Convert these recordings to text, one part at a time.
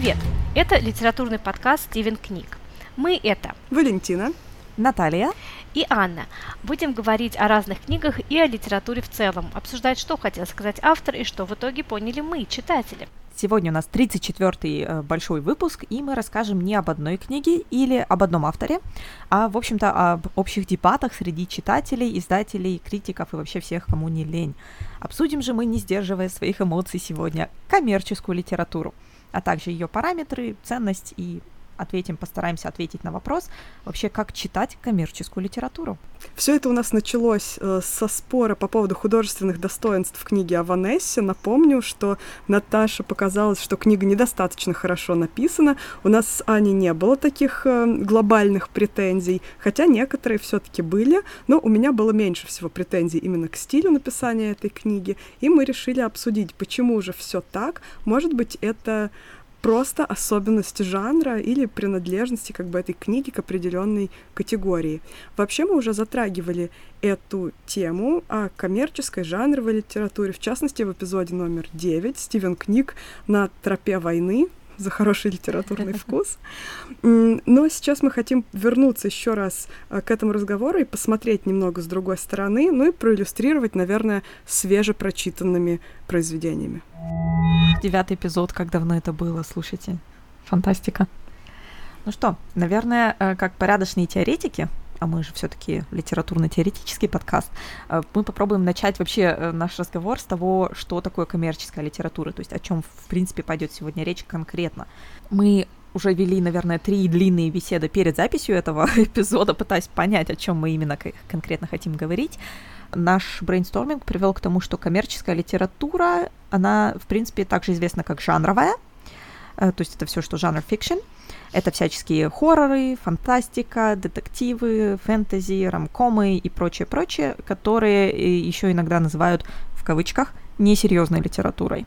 Привет! Это литературный подкаст «Стивен книг». Мы это Валентина, Наталья и Анна. Будем говорить о разных книгах и о литературе в целом, обсуждать, что хотел сказать автор и что в итоге поняли мы, читатели. Сегодня у нас 34-й э, большой выпуск, и мы расскажем не об одной книге или об одном авторе, а, в общем-то, об общих дебатах среди читателей, издателей, критиков и вообще всех, кому не лень. Обсудим же мы, не сдерживая своих эмоций сегодня, коммерческую литературу, а также ее параметры, ценность и ответим, постараемся ответить на вопрос, вообще как читать коммерческую литературу. Все это у нас началось э, со спора по поводу художественных достоинств книги о Ванессе. Напомню, что Наташа показалось, что книга недостаточно хорошо написана. У нас с Аней не было таких э, глобальных претензий, хотя некоторые все-таки были, но у меня было меньше всего претензий именно к стилю написания этой книги, и мы решили обсудить, почему же все так. Может быть, это просто особенности жанра или принадлежности как бы этой книги к определенной категории. Вообще мы уже затрагивали эту тему о коммерческой жанровой литературе, в частности в эпизоде номер 9 Стивен Книг на тропе войны, за хороший литературный вкус. Но сейчас мы хотим вернуться еще раз а, к этому разговору и посмотреть немного с другой стороны, ну и проиллюстрировать, наверное, свежепрочитанными произведениями. Девятый эпизод, как давно это было, слушайте. Фантастика. Ну что, наверное, э, как порядочные теоретики, а мы же все-таки литературно-теоретический подкаст, э, мы попробуем начать вообще э, наш разговор с того, что такое коммерческая литература, то есть о чем, в принципе, пойдет сегодня речь конкретно. Мы уже вели, наверное, три длинные беседы перед записью этого эпизода, пытаясь понять, о чем мы именно конкретно хотим говорить. Наш брейнсторминг привел к тому, что коммерческая литература, она, в принципе, также известна как жанровая, то есть это все, что genre fiction, это всяческие хорроры, фантастика, детективы, фэнтези, ромкомы и прочее-прочее, которые еще иногда называют в кавычках несерьезной литературой.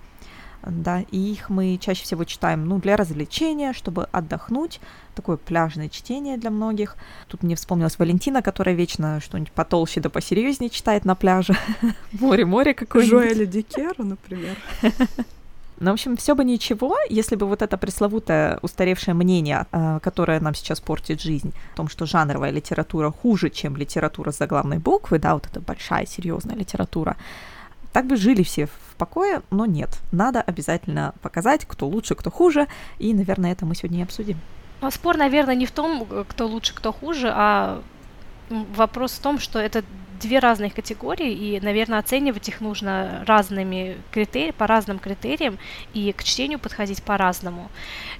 Да, и их мы чаще всего читаем, ну, для развлечения, чтобы отдохнуть, такое пляжное чтение для многих. Тут мне вспомнилась Валентина, которая вечно что-нибудь потолще да посерьезнее читает на пляже. Море-море какое-нибудь. Жоэля Дикера, например. Ну, в общем, все бы ничего, если бы вот это пресловутое устаревшее мнение, э, которое нам сейчас портит жизнь, о том, что жанровая литература хуже, чем литература с заглавной буквы, да, вот эта большая серьезная литература, так бы жили все в покое, но нет. Надо обязательно показать, кто лучше, кто хуже, и, наверное, это мы сегодня и обсудим. Спор, наверное, не в том, кто лучше, кто хуже, а вопрос в том, что это две разные категории, и, наверное, оценивать их нужно разными критериями, по разным критериям, и к чтению подходить по-разному.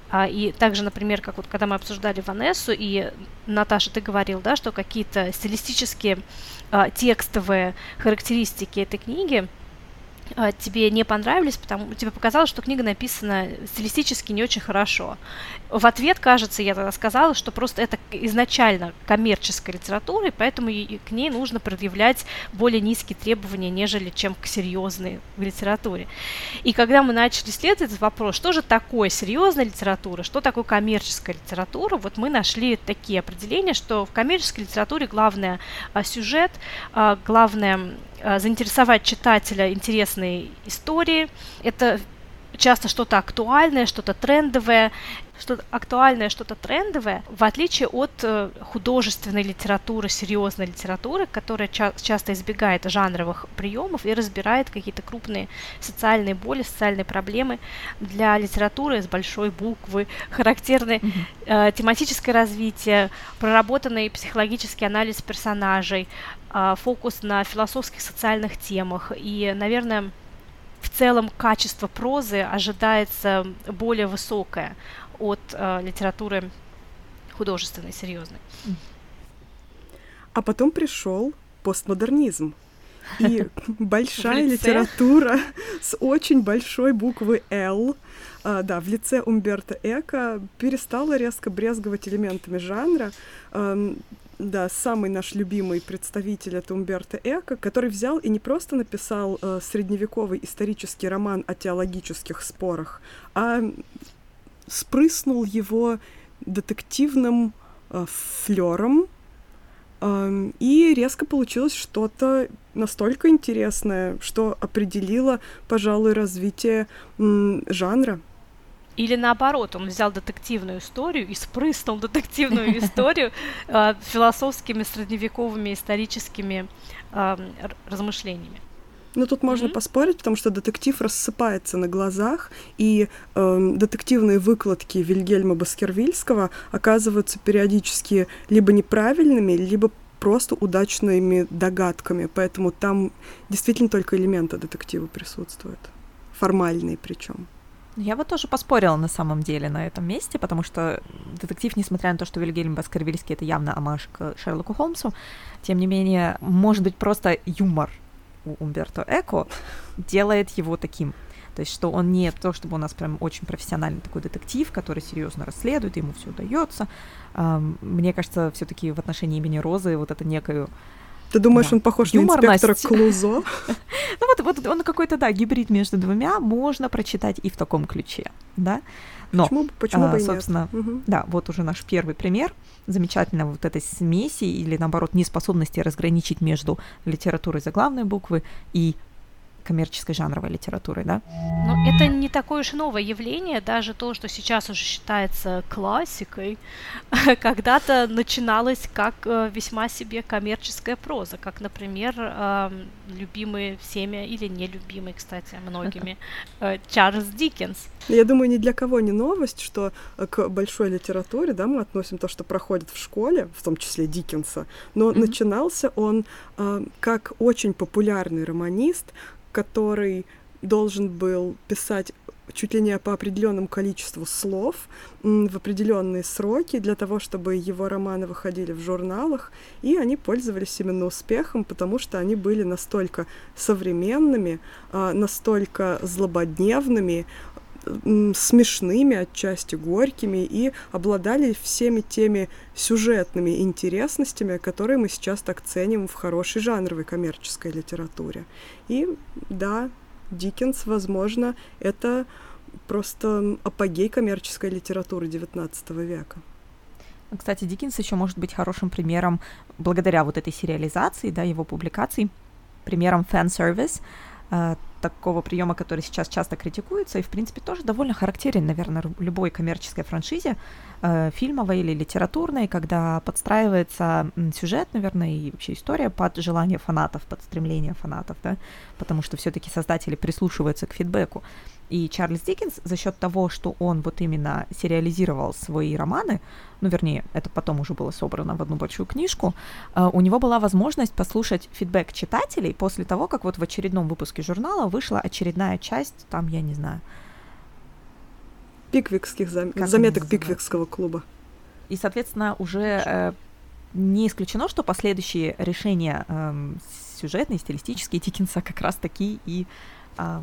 А, и также, например, как вот когда мы обсуждали Ванессу, и Наташа, ты говорил, да, что какие-то стилистические а, текстовые характеристики этой книги – а, тебе не понравились, потому тебе показалось, что книга написана стилистически не очень хорошо. В ответ, кажется, я тогда сказала, что просто это изначально коммерческая литература, и поэтому к ней нужно предъявлять более низкие требования, нежели чем к серьезной литературе. И когда мы начали исследовать этот вопрос, что же такое серьезная литература, что такое коммерческая литература, вот мы нашли такие определения, что в коммерческой литературе главное а, сюжет, а, главное Э, заинтересовать читателя интересной историей. Это часто что-то актуальное, что-то трендовое, что-то актуальное, что-то трендовое, в отличие от э, художественной литературы, серьезной литературы, которая ча- часто избегает жанровых приемов и разбирает какие-то крупные социальные боли, социальные проблемы для литературы с большой буквы, характерное mm-hmm. э, тематическое развитие, проработанный психологический анализ персонажей, э, фокус на философских социальных темах и, наверное, в целом качество прозы ожидается более высокое от э, литературы художественной, серьезной. А потом пришел постмодернизм. И большая литература с очень большой буквы «Л», а, да, в лице Умберто Эко перестала резко брезговать элементами жанра. Да, самый наш любимый представитель это Умберто Эко, который взял и не просто написал э, средневековый исторический роман о теологических спорах, а спрыснул его детективным э, флером, э, и резко получилось что-то настолько интересное, что определило, пожалуй, развитие э, жанра Или наоборот, он взял детективную историю и спрыснул детективную историю э, философскими средневековыми историческими э, размышлениями. Ну, тут можно mm-hmm. поспорить, потому что детектив рассыпается на глазах, и э, детективные выкладки Вильгельма Баскервильского оказываются периодически либо неправильными, либо просто удачными догадками. Поэтому там действительно только элементы детектива присутствуют. Формальные причем. Я бы тоже поспорила на самом деле на этом месте, потому что детектив, несмотря на то, что Вильгельм Баскервильский это явно амаш к Шерлоку Холмсу, тем не менее, может быть, просто юмор у Умберто Эко делает его таким. То есть, что он не то, чтобы у нас прям очень профессиональный такой детектив, который серьезно расследует, ему все удается. Мне кажется, все-таки в отношении имени Розы вот это некую ты думаешь, да. он похож Юморность. на инспектора Клузо? ну вот, вот он какой-то, да, гибрид между двумя можно прочитать и в таком ключе, да. Но, почему, почему а, бы и собственно, нет? Угу. да, вот уже наш первый пример замечательно вот этой смеси или, наоборот, неспособности разграничить между литературой заглавной буквы и коммерческой жанровой литературой, да? Но это не такое уж новое явление, даже то, что сейчас уже считается классикой, когда-то начиналось как э, весьма себе коммерческая проза, как, например, э, любимый всеми или нелюбимый, кстати, многими, э, Чарльз Диккенс. Я думаю, ни для кого не новость, что э, к большой литературе, да, мы относим то, что проходит в школе, в том числе Диккенса, но mm-hmm. начинался он э, как очень популярный романист, который должен был писать чуть ли не по определенному количеству слов в определенные сроки для того, чтобы его романы выходили в журналах, и они пользовались именно успехом, потому что они были настолько современными, а, настолько злободневными, смешными, отчасти горькими, и обладали всеми теми сюжетными интересностями, которые мы сейчас так ценим в хорошей жанровой коммерческой литературе. И да, Диккенс, возможно, это просто апогей коммерческой литературы XIX века. Кстати, Диккенс еще может быть хорошим примером, благодаря вот этой сериализации, да, его публикаций, примером фан-сервис, э, такого приема, который сейчас часто критикуется, и, в принципе, тоже довольно характерен, наверное, любой коммерческой франшизе, э, фильмовой или литературной, когда подстраивается сюжет, наверное, и вообще история под желание фанатов, под стремление фанатов, да, потому что все-таки создатели прислушиваются к фидбэку. И Чарльз Диккенс за счет того, что он вот именно сериализировал свои романы, ну, вернее, это потом уже было собрано в одну большую книжку, э, у него была возможность послушать фидбэк читателей после того, как вот в очередном выпуске журнала вышла очередная часть, там, я не знаю... Пиквикских зам... заметок Пиквикского клуба. И, соответственно, уже э, не исключено, что последующие решения э, сюжетные, стилистические Диккенса как раз таки и э,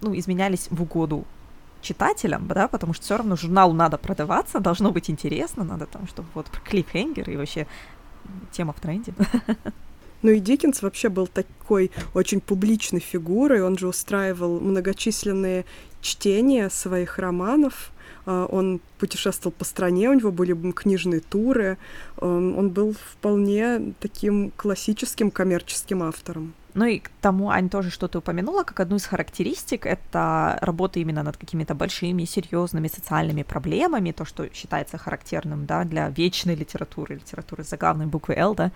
ну, изменялись в угоду читателям, да, потому что все равно журналу надо продаваться, должно быть интересно, надо там, чтобы вот клиффхенгер и вообще тема в тренде. Ну и Диккенс вообще был такой очень публичной фигурой, он же устраивал многочисленные чтения своих романов, а, он путешествовал по стране, у него были книжные туры, он был вполне таким классическим коммерческим автором. Ну и к тому, Ань, тоже что ты упомянула, как одну из характеристик, это работа именно над какими-то большими, серьезными социальными проблемами, то, что считается характерным, да, для вечной литературы, литературы с заглавной буквы «Л», да.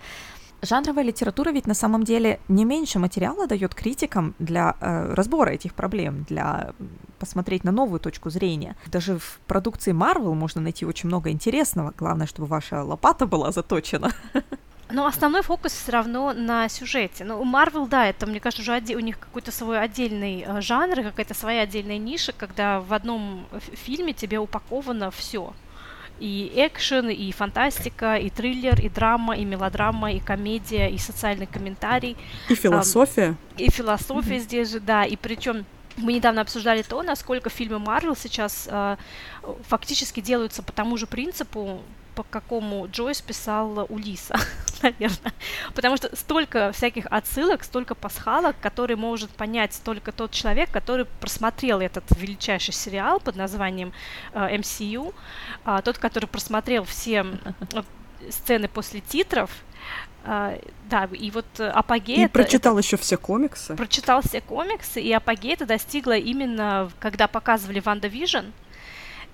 Жанровая литература ведь на самом деле не меньше материала дает критикам для э, разбора этих проблем, для посмотреть на новую точку зрения. Даже в продукции Marvel можно найти очень много интересного. Главное, чтобы ваша лопата была заточена. Но основной фокус все равно на сюжете. Ну, у Marvel, да, это, мне кажется, уже оде- у них какой-то свой отдельный э, жанр, какая-то своя отдельная ниша, когда в одном фильме тебе упаковано все. И экшен, и фантастика, и триллер, и драма, и мелодрама, и комедия, и социальный комментарий. И философия. А, и философия mm-hmm. здесь же, да. И причем мы недавно обсуждали то, насколько фильмы Марвел сейчас э, фактически делаются по тому же принципу, по какому Джойс писал Улисса, наверное. Потому что столько всяких отсылок, столько пасхалок, которые может понять только тот человек, который просмотрел этот величайший сериал под названием э, MCU, э, тот, который просмотрел все э, сцены после титров, А, да, и вот апогей... И это, прочитал это, еще все комиксы. Прочитал все комиксы, и апогей это достигло именно, когда показывали WandaVision,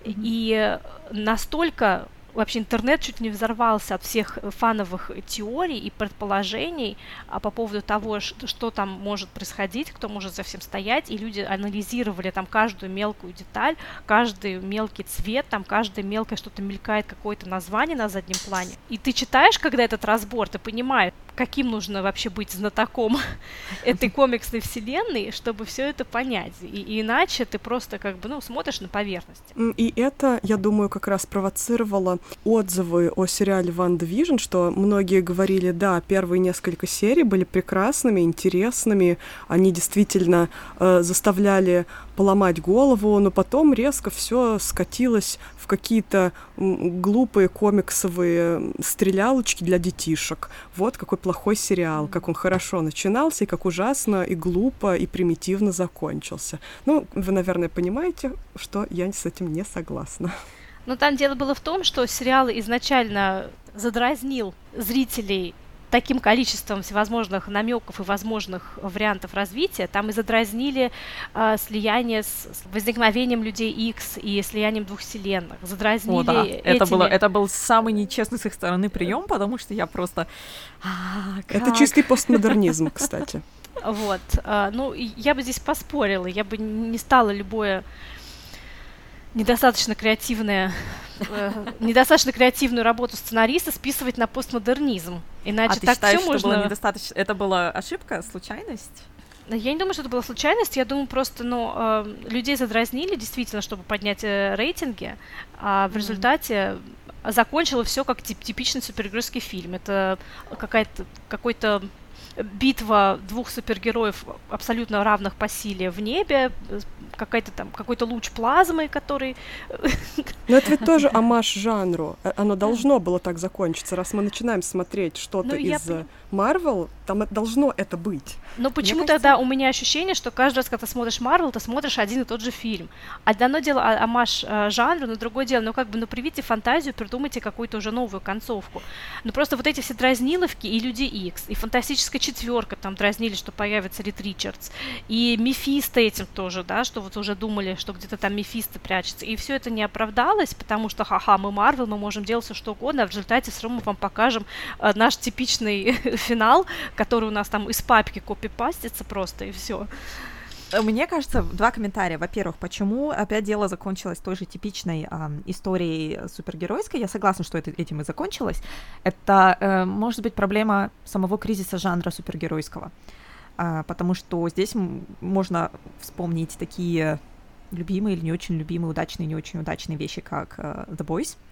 mm-hmm. и настолько вообще интернет чуть не взорвался от всех фановых теорий и предположений а по поводу того, что там может происходить, кто может за всем стоять, и люди анализировали там каждую мелкую деталь, каждый мелкий цвет, там каждое мелкое что-то мелькает, какое-то название на заднем плане. И ты читаешь, когда этот разбор, ты понимаешь, каким нужно вообще быть знатоком этой комиксной вселенной, чтобы все это понять. И, иначе ты просто как бы, ну, смотришь на поверхность. И это, я думаю, как раз провоцировало отзывы о сериале «WandaVision», что многие говорили, да, первые несколько серий были прекрасными, интересными, они действительно э, заставляли поломать голову, но потом резко все скатилось в какие-то глупые комиксовые стрелялочки для детишек. Вот какой плохой сериал, как он хорошо начинался, и как ужасно, и глупо, и примитивно закончился. Ну, вы, наверное, понимаете, что я с этим не согласна. Но там дело было в том, что сериал изначально задразнил зрителей таким количеством всевозможных намеков и возможных вариантов развития, там и задразнили э, слияние с, с возникновением людей X и слиянием двух вселенных. Задразнили О, да. этими... это, было, это был самый нечестный с их стороны прием, потому что я просто... А, это чистый постмодернизм, кстати. Вот. А, ну, я бы здесь поспорила. Я бы не стала любое недостаточно креативное э, недостаточно креативную работу сценариста списывать на постмодернизм. Иначе а так считаешь, все можно... Было недостаточно... Это была ошибка, случайность? Я не думаю, что это была случайность. Я думаю, просто, ну, э, людей задразнили действительно, чтобы поднять э, рейтинги, а в mm-hmm. результате закончило все как тип типичный супергеройский фильм. Это какая-то какой-то битва двух супергероев абсолютно равных по силе в небе, какая-то там какой-то луч плазмы, который. Но это ведь тоже амаш жанру. Э, оно должно было так закончиться, раз мы начинаем смотреть что-то ну, из я... Марвел, там должно это быть. Но почему кажется... тогда у меня ощущение, что каждый раз, когда ты смотришь Марвел, ты смотришь один и тот же фильм. Одно дело а, амаш э, жанру, но другое дело, ну как бы, ну привите фантазию, придумайте какую-то уже новую концовку. Ну просто вот эти все дразниловки и Люди Икс, и Фантастическая четверка там дразнили, что появится Рид Ричардс, и Мефисто этим тоже, да, что вот уже думали, что где-то там Мефисто прячется. И все это не оправдалось, потому что, ха-ха, мы Марвел, мы можем делать все что угодно, а в результате все равно вам покажем э, наш типичный финал, который у нас там из папки копипастится просто, и все. Мне кажется, два комментария. Во-первых, почему опять дело закончилось той же типичной э, историей супергеройской? Я согласна, что это, этим и закончилось. Это э, может быть проблема самого кризиса жанра супергеройского. Потому что здесь можно вспомнить такие любимые или не очень любимые, удачные, не очень удачные вещи, как э, The Boys —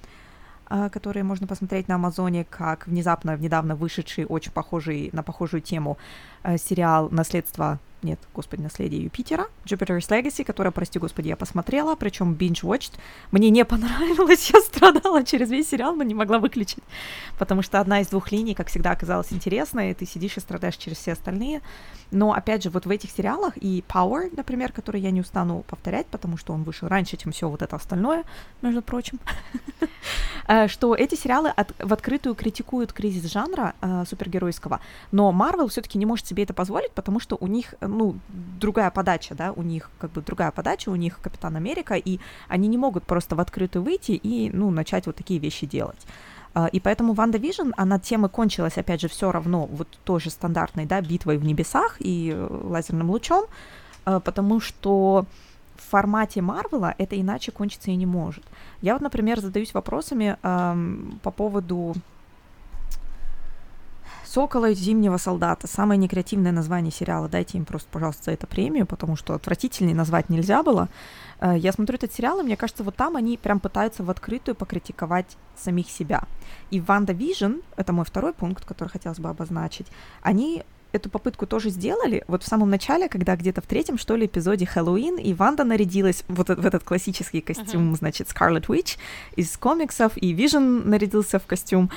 а, которые можно посмотреть на Амазоне, как внезапно, недавно вышедший, очень похожий на похожую тему э, сериал «Наследство нет, господи, наследие Юпитера, Jupiter's Legacy, которая, прости господи, я посмотрела, причем binge-watched. Мне не понравилось, я страдала через весь сериал, но не могла выключить, потому что одна из двух линий, как всегда, оказалась интересной, и ты сидишь и страдаешь через все остальные. Но, опять же, вот в этих сериалах и Power, например, который я не устану повторять, потому что он вышел раньше, чем все вот это остальное, между прочим, э, что эти сериалы в открытую критикуют кризис жанра э, супергеройского, но Marvel все-таки не может себе это позволить, потому что у них ну, другая подача, да, у них как бы другая подача, у них Капитан Америка, и они не могут просто в открытую выйти и, ну, начать вот такие вещи делать. А, и поэтому WandaVision, она тем и кончилась, опять же, все равно вот той же стандартной, да, битвой в небесах и э, лазерным лучом, а, потому что в формате Марвела это иначе кончиться и не может. Я вот, например, задаюсь вопросами эм, по поводу «Сокола и зимнего солдата». Самое некреативное название сериала. Дайте им просто, пожалуйста, за это премию, потому что отвратительней назвать нельзя было. Э, я смотрю этот сериал, и мне кажется, вот там они прям пытаются в открытую покритиковать самих себя. И WandaVision, это мой второй пункт, который хотелось бы обозначить, они эту попытку тоже сделали. Вот в самом начале, когда где-то в третьем, что ли, эпизоде Хэллоуин, и Ванда нарядилась вот в этот классический костюм, uh-huh. значит, Scarlet Witch из комиксов, и Вижн нарядился в костюм.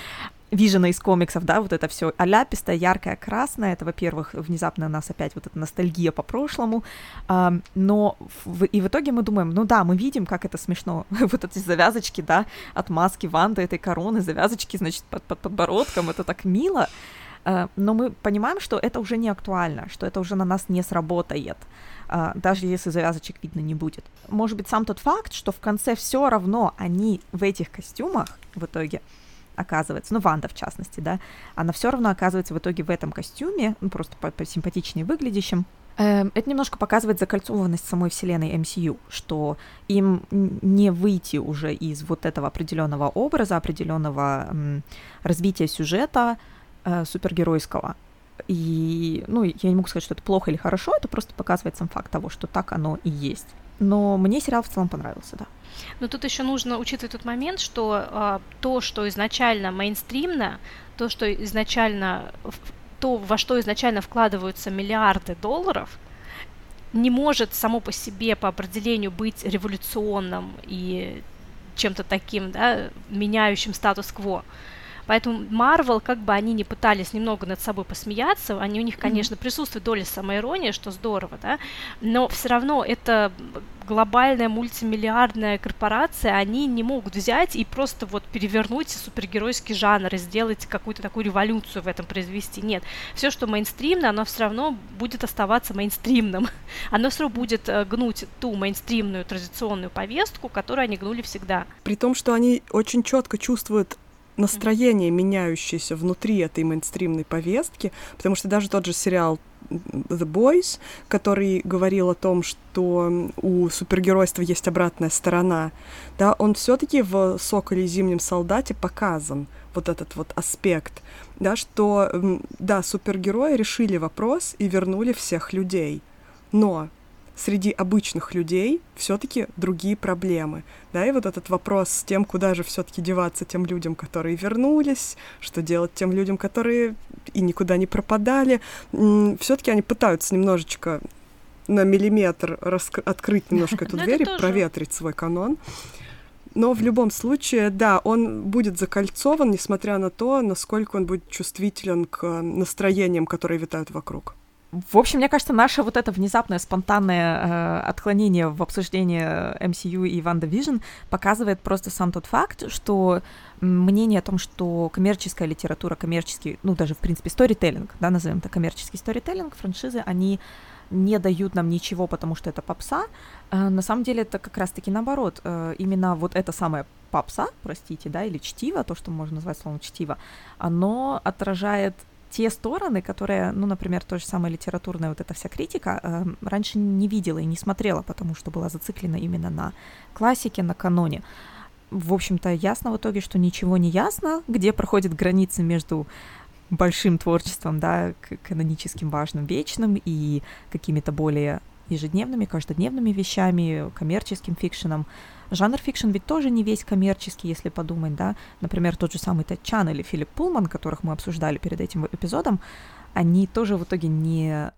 Вижена из комиксов, да, вот это все аляпистое, яркое, красное, это, во-первых, внезапно у нас опять вот эта ностальгия по прошлому, а, но в, и в итоге мы думаем, ну да, мы видим, как это смешно, вот эти завязочки, да, от маски Ванды, этой короны, завязочки, значит, под, под подбородком, это так мило, э, но мы понимаем, что это уже не актуально, что это уже на нас не сработает, э, даже если завязочек видно не будет. Может быть, сам тот факт, что в конце все равно они в этих костюмах в итоге оказывается, ну, Ванда в частности, да, она все равно оказывается в итоге в этом костюме, ну, просто по посимпатичнее выглядящим, Эм, это немножко показывает закольцованность самой вселенной MCU, что им не выйти уже из вот этого определенного образа, определенного развития сюжета э, супергеройского. И, ну, я не могу сказать, что это плохо или хорошо, это просто показывает сам факт того, что так оно и есть. Но мне сериал в целом понравился, да. Но тут еще нужно учитывать тот момент, что э, то, что изначально мейнстримно, то, что изначально то, во что изначально вкладываются миллиарды долларов, не может само по себе по определению быть революционным и чем-то таким, да, меняющим статус-кво. Поэтому Marvel, как бы они ни пытались немного над собой посмеяться, они у них, конечно, присутствует доля самоиронии, что здорово, да, но все равно это глобальная мультимиллиардная корпорация, они не могут взять и просто вот перевернуть супергеройский жанр и сделать какую-то такую революцию в этом произвести. Нет, все, что мейнстримно, оно все равно будет оставаться мейнстримным. Оно все равно будет э, гнуть ту мейнстримную традиционную повестку, которую они гнули всегда. При том, что они очень четко чувствуют настроение, меняющееся внутри этой мейнстримной повестки, потому что даже тот же сериал The Boys, который говорил о том, что у супергеройства есть обратная сторона, да, он все-таки в Соколе и Зимнем солдате показан вот этот вот аспект, да, что, да, супергерои решили вопрос и вернули всех людей, но среди обычных людей все-таки другие проблемы. Да, и вот этот вопрос с тем, куда же все-таки деваться тем людям, которые вернулись, что делать тем людям, которые и никуда не пропадали. Все-таки они пытаются немножечко на миллиметр раскр- открыть немножко эту дверь и проветрить свой канон. Но в любом случае, да, он будет закольцован, несмотря на то, насколько он будет чувствителен к настроениям, которые витают вокруг. В общем, мне кажется, наше вот это внезапное, спонтанное э, отклонение в обсуждении MCU и Ванда Vision показывает просто сам тот факт, что мнение о том, что коммерческая литература, коммерческий, ну даже в принципе сторителлинг, да, назовем это коммерческий сторителлинг, франшизы, они не дают нам ничего, потому что это попса. Э, на самом деле это как раз-таки наоборот. Э, именно вот это самое попса, простите, да, или чтиво, то, что можно назвать словом чтиво, оно отражает те стороны, которые, ну, например, то же самое литературная вот эта вся критика, э, раньше не видела и не смотрела, потому что была зациклена именно на классике, на каноне. В общем-то, ясно в итоге, что ничего не ясно, где проходит граница между большим творчеством, да, каноническим, важным, вечным и какими-то более ежедневными, каждодневными вещами, коммерческим fiction ом. Genre fiction ведь тоже не весь коммерческий, если подумать, да. Например, тот же самый Тед Чан или Филипп Пулман, которых мы обсуждали перед этим эпизодом, они тоже в итоге не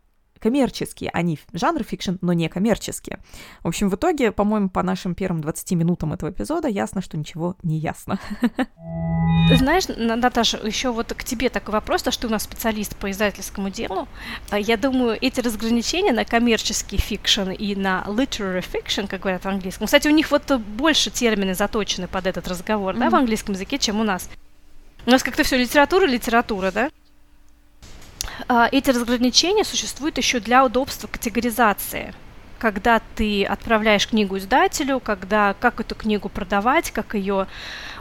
коммерческие, они genre fiction, но не коммерческие. В общем, в итоге, по-моему, по нашим первым 20 минутам этого эпизода ясно, что ничего не ясно. Знаешь, Наташа, еще вот к тебе такой вопрос, то что ты у нас специалист по издательскому делу. А я думаю, эти разграничения на коммерческий fiction и на literary fiction, как говорят в английском, кстати, у них вот больше термины заточены под этот разговор, mm-hmm. да, в английском языке, чем у нас. У нас как-то все литература, литература, да? А, эти разграничения существуют еще для удобства категоризации. Когда ты отправляешь книгу издателю, когда как эту книгу продавать, как ее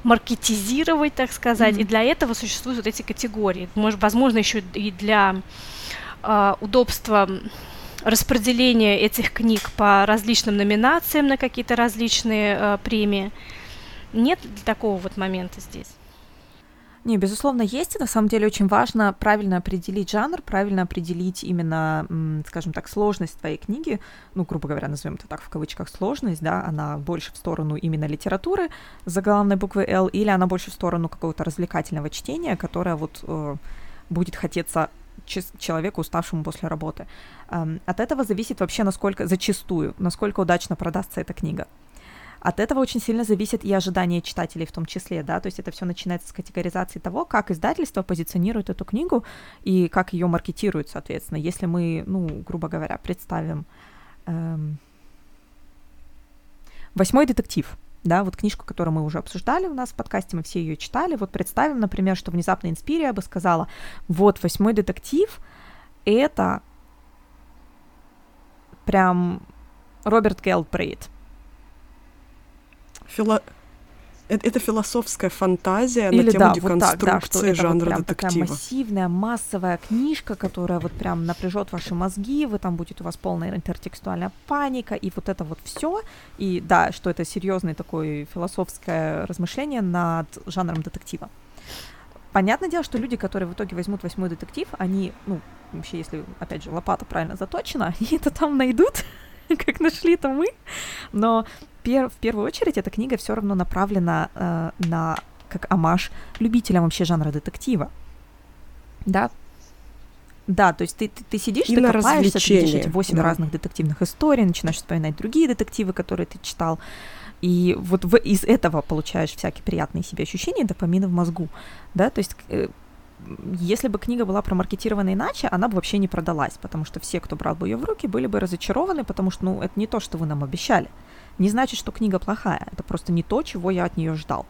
маркетизировать, так сказать. Mm-hmm. И для этого существуют вот эти категории. Может, возможно, еще и для э, удобства распределения этих книг по различным номинациям на какие-то различные э, премии. Нет такого вот момента здесь? Не, безусловно, есть. И на самом деле очень важно правильно определить жанр, правильно определить именно, скажем так, сложность твоей книги. Ну, грубо говоря, назовем это так в кавычках сложность, да, она больше в сторону именно литературы за главной буквы L, или она больше в сторону какого-то развлекательного чтения, которое вот э, будет хотеться человеку, уставшему после работы. Эм, от этого зависит вообще, насколько, зачастую, насколько удачно продастся эта книга. От этого очень сильно зависит и ожидания читателей в том числе, да, то есть это все начинается с категоризации того, как издательство позиционирует эту книгу и как ее маркетирует, соответственно. Если мы, ну, грубо говоря, представим эм, восьмой детектив, да, вот книжку, которую мы уже обсуждали у нас в подкасте, мы все ее читали, вот представим, например, что внезапно Инспирия бы сказала, вот, восьмой детектив — это прям Роберт Гелбрейт. Фило это, это философская фантазия Или, на тему да, деконструкции вот так, да, что жанра это вот прям детектива. такая массивная, массовая книжка, которая вот прям напряжет ваши мозги, вы там будет у вас полная интертекстуальная паника, и вот это вот все. И да, что это серьезное такое философское размышление над жанром детектива. Понятное дело, что люди, которые в итоге возьмут восьмой детектив, они, ну, вообще, если, опять же, лопата правильно заточена, они это там найдут, как нашли-то мы. Но пер, в первую очередь эта книга все равно направлена э, на как амаш любителям вообще жанра детектива. Да, да, то есть ты, ты, ты сидишь, и ты копаешься, ты видишь эти восемь да. разных детективных историй, начинаешь вспоминать другие детективы, которые ты читал, и вот в, из этого получаешь всякие приятные себе ощущения, допамина в мозгу, да, то есть э, если бы книга была промаркетирована иначе, она бы вообще не продалась, потому что все, кто брал бы ее в руки, были бы разочарованы, потому что, ну, это не то, что вы нам обещали не значит, что книга плохая. Это просто не то, чего я от нее ждал.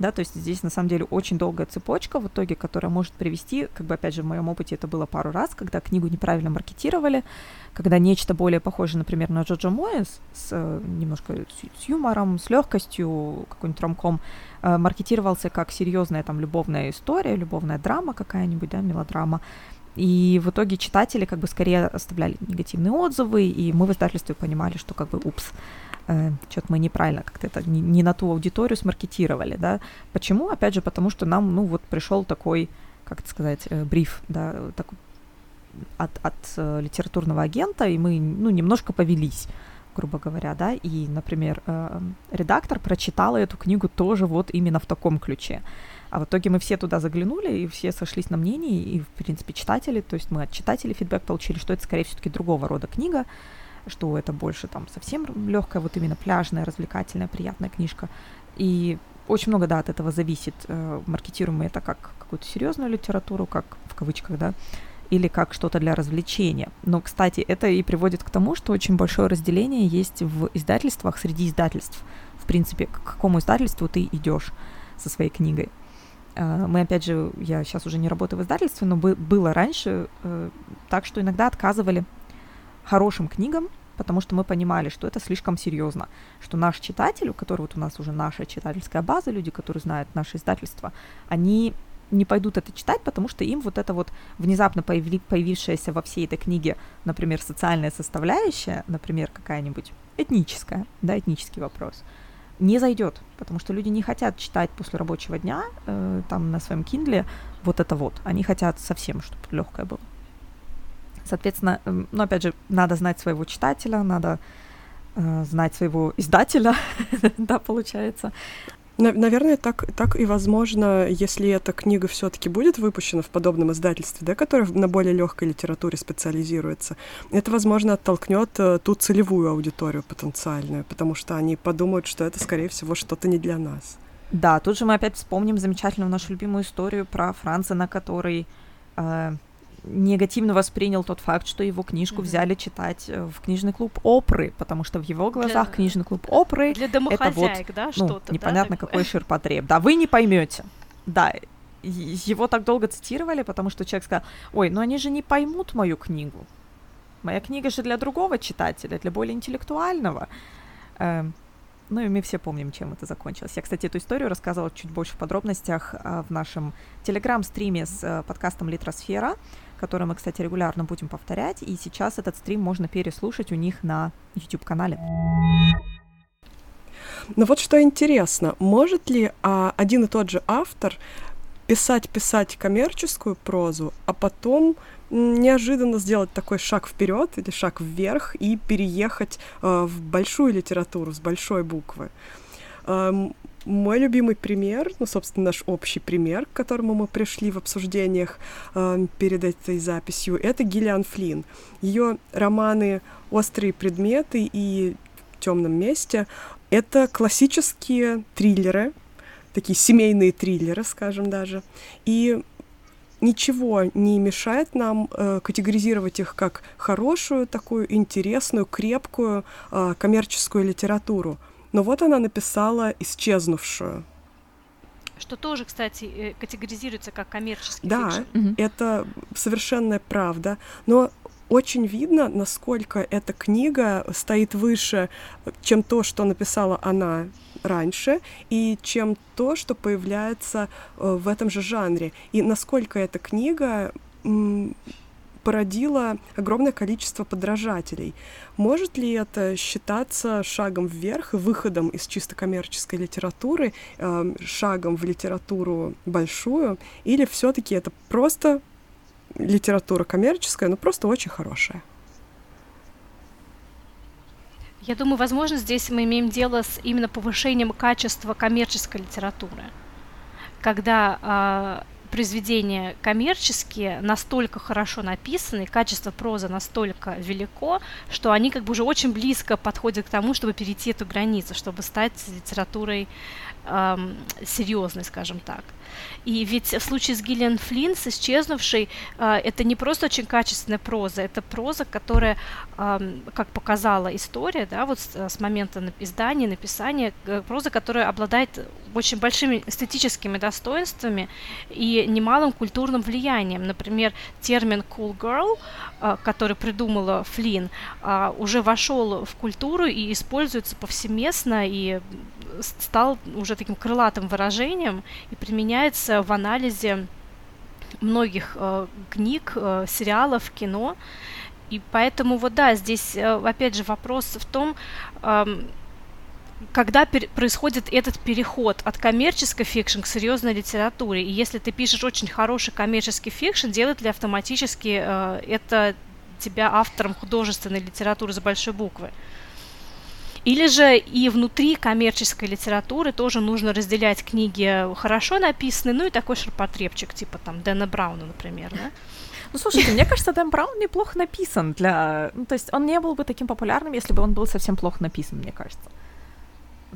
Да, то есть здесь на самом деле очень долгая цепочка в итоге, которая может привести, как бы опять же в моем опыте это было пару раз, когда книгу неправильно маркетировали, когда нечто более похожее, например, на Джоджо Моэс с э, немножко с, с юмором, с легкостью, какой-нибудь ромком, э, маркетировался как серьезная там любовная история, любовная драма какая-нибудь, да, мелодрама. И в итоге читатели как бы скорее оставляли негативные отзывы, и мы в издательстве понимали, что как бы упс, э, что-то мы неправильно как-то это не, не на ту аудиторию смаркетировали, да. Почему? Опять же, потому что нам, ну, вот пришел такой, как это сказать, э, бриф, да, такой от, от э, литературного агента, и мы, ну, немножко повелись грубо говоря, да, и, например, э, редактор прочитала эту книгу тоже вот именно в таком ключе. А в итоге мы все туда заглянули, и все сошлись на мнении, и, в принципе, читатели, то есть мы от читателей фидбэк получили, что это, скорее все-таки другого рода книга, что это больше там совсем легкая, вот именно пляжная, развлекательная, приятная книжка. И очень много, да, от этого зависит, э, маркетируем мы это как какую-то серьезную литературу, как в кавычках, да, или как что-то для развлечения. Но, кстати, это и приводит к тому, что очень большое разделение есть в издательствах среди издательств. В принципе, к какому издательству ты идешь со своей книгой. Э, мы, опять же, я сейчас уже не работаю в издательстве, но было раньше э, так, что иногда отказывали хорошим книгам, потому что мы понимали, что это слишком серьезно, что наш читатель, у которого вот у нас уже наша читательская база, люди, которые знают наше издательство, они не пойдут это читать, потому что им вот это вот внезапно появи, появившаяся во всей этой книге, например, социальная составляющая, например, какая-нибудь этническая, да, этнический вопрос, не зайдет, потому что люди не хотят читать после рабочего дня э, там на своем Kindle вот это вот, они хотят совсем, чтобы легкое было. Соответственно, ну, опять же, надо знать своего читателя, надо э, знать своего издателя, да, получается. Наверное, так, так и возможно, если эта книга все-таки будет выпущена в подобном издательстве, да, которое на более легкой литературе специализируется, это, возможно, оттолкнет э, ту целевую аудиторию потенциальную, потому что они подумают, что это, скорее всего, что-то не для нас. Да, тут же мы опять вспомним замечательную нашу любимую историю про Франца, на который э, негативно воспринял тот факт, что его книжку mm-hmm. взяли читать э, в книжный клуб Опры, потому что в его глазах для... книжный клуб Опры для это вот, да, ну, что-то, непонятно да, какой ширпотреб. Да, вы не поймете. Да, его так долго цитировали, потому что человек сказал, ой, ну они же не поймут мою книгу. Моя книга же для другого читателя, для более интеллектуального. Эм, ну и мы все помним, чем это закончилось. Я, кстати, эту историю рассказывала чуть больше в подробностях а, в нашем телеграм-стриме с а, подкастом «Литросфера», который мы, кстати, регулярно будем повторять. И сейчас этот стрим можно переслушать у них на YouTube-канале. Но вот что интересно, может ли а, один и тот же автор писать-писать коммерческую прозу, а потом неожиданно сделать такой шаг вперед или шаг вверх и переехать э, в большую литературу с большой буквы. Мой любимый пример, ну, собственно, наш общий пример, к которому мы пришли в обсуждениях э, перед этой записью, это Гиллиан Флинн. Ее романы «Острые предметы» и «В темном месте» — это классические триллеры, такие семейные триллеры, скажем даже. И ничего не мешает нам э, категоризировать их как хорошую, такую интересную, крепкую э, коммерческую литературу. Но вот она написала «Исчезнувшую». Что тоже, кстати, э, категоризируется как коммерческий Да, fiction. это совершенная правда, но очень видно, насколько эта книга стоит выше, чем то, что написала она раньше, и чем то, что появляется э, в этом же жанре, и насколько эта книга породила огромное количество подражателей. Может ли это считаться шагом вверх выходом из чисто коммерческой литературы, э, шагом в литературу большую, или все-таки это просто литература коммерческая, но просто очень хорошая? Я думаю, возможно, здесь мы имеем дело с именно повышением качества коммерческой литературы, когда э, произведения коммерческие настолько хорошо написаны, качество прозы настолько велико, что они как бы уже очень близко подходят к тому, чтобы перейти эту границу, чтобы стать литературой эм, серьезной, скажем так. И ведь в случае с Гиллиан Флинн, с исчезнувшей, э, это не просто очень качественная проза, это проза, которая, э, как показала история, да, вот с, с момента издания, написания, проза, которая обладает очень большими эстетическими достоинствами и немалым культурным влиянием. Например, термин cool girl, который придумала Флинн, уже вошел в культуру и используется повсеместно и стал уже таким крылатым выражением и применяется в анализе многих э, книг, э, сериалов, кино. И поэтому вот да, здесь э, опять же вопрос в том, э, когда происходит этот переход от коммерческой fiction к серьезной литературе. И если ты пишешь очень хороший коммерческий fiction, делает ли автоматически э, это тебя автором художественной литературы с большой буквы? Или же и внутри коммерческой литературы тоже нужно разделять книги хорошо написанные, ну и такой ширпотребчик, типа там Дэна Брауна, например, да? Ну, слушайте, мне кажется, Дэн Браун неплохо написан для... Ну, то есть он не был бы таким популярным, если бы он был совсем плохо написан, мне кажется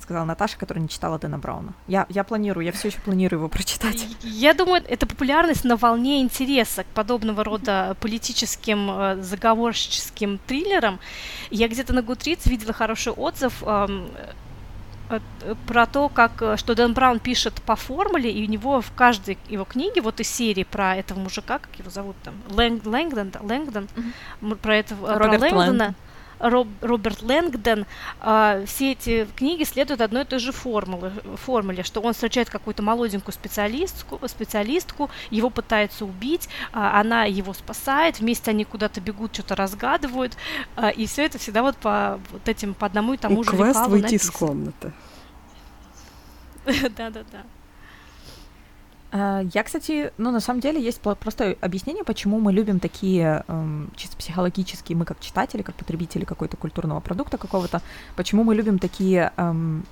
сказала Наташа, которая не читала Дэна Брауна. Я, я планирую, я все еще планирую его прочитать. Я думаю, это популярность на волне интереса к подобного рода политическим, э, заговорческим триллерам. Я где-то на Goodreads видела хороший отзыв э, э, про то, как, что Дэн Браун пишет по формуле, и у него в каждой его книге, вот из серии про этого мужика, как его зовут там, Лэнг, Лэнгдон, Лэнгдон, mm-hmm. про этого, Роберт про Лэнгдона, Лэнг. Роб, Роберт Лэнгдон, э, все эти книги следуют одной и той же формуле, формуле что он встречает какую-то молоденькую специалистку, специалистку, его пытается убить, э, она его спасает, вместе они куда-то бегут, что-то разгадывают, э, и все это всегда вот по вот этим по одному и тому же Квест выйти из комнаты. Да-да-да. А, я, кстати, ну, на самом деле есть простое объяснение, почему мы любим такие эм, чисто психологические, мы как читатели, как потребители какой-то культурного продукта какого-то, почему мы любим такие эм,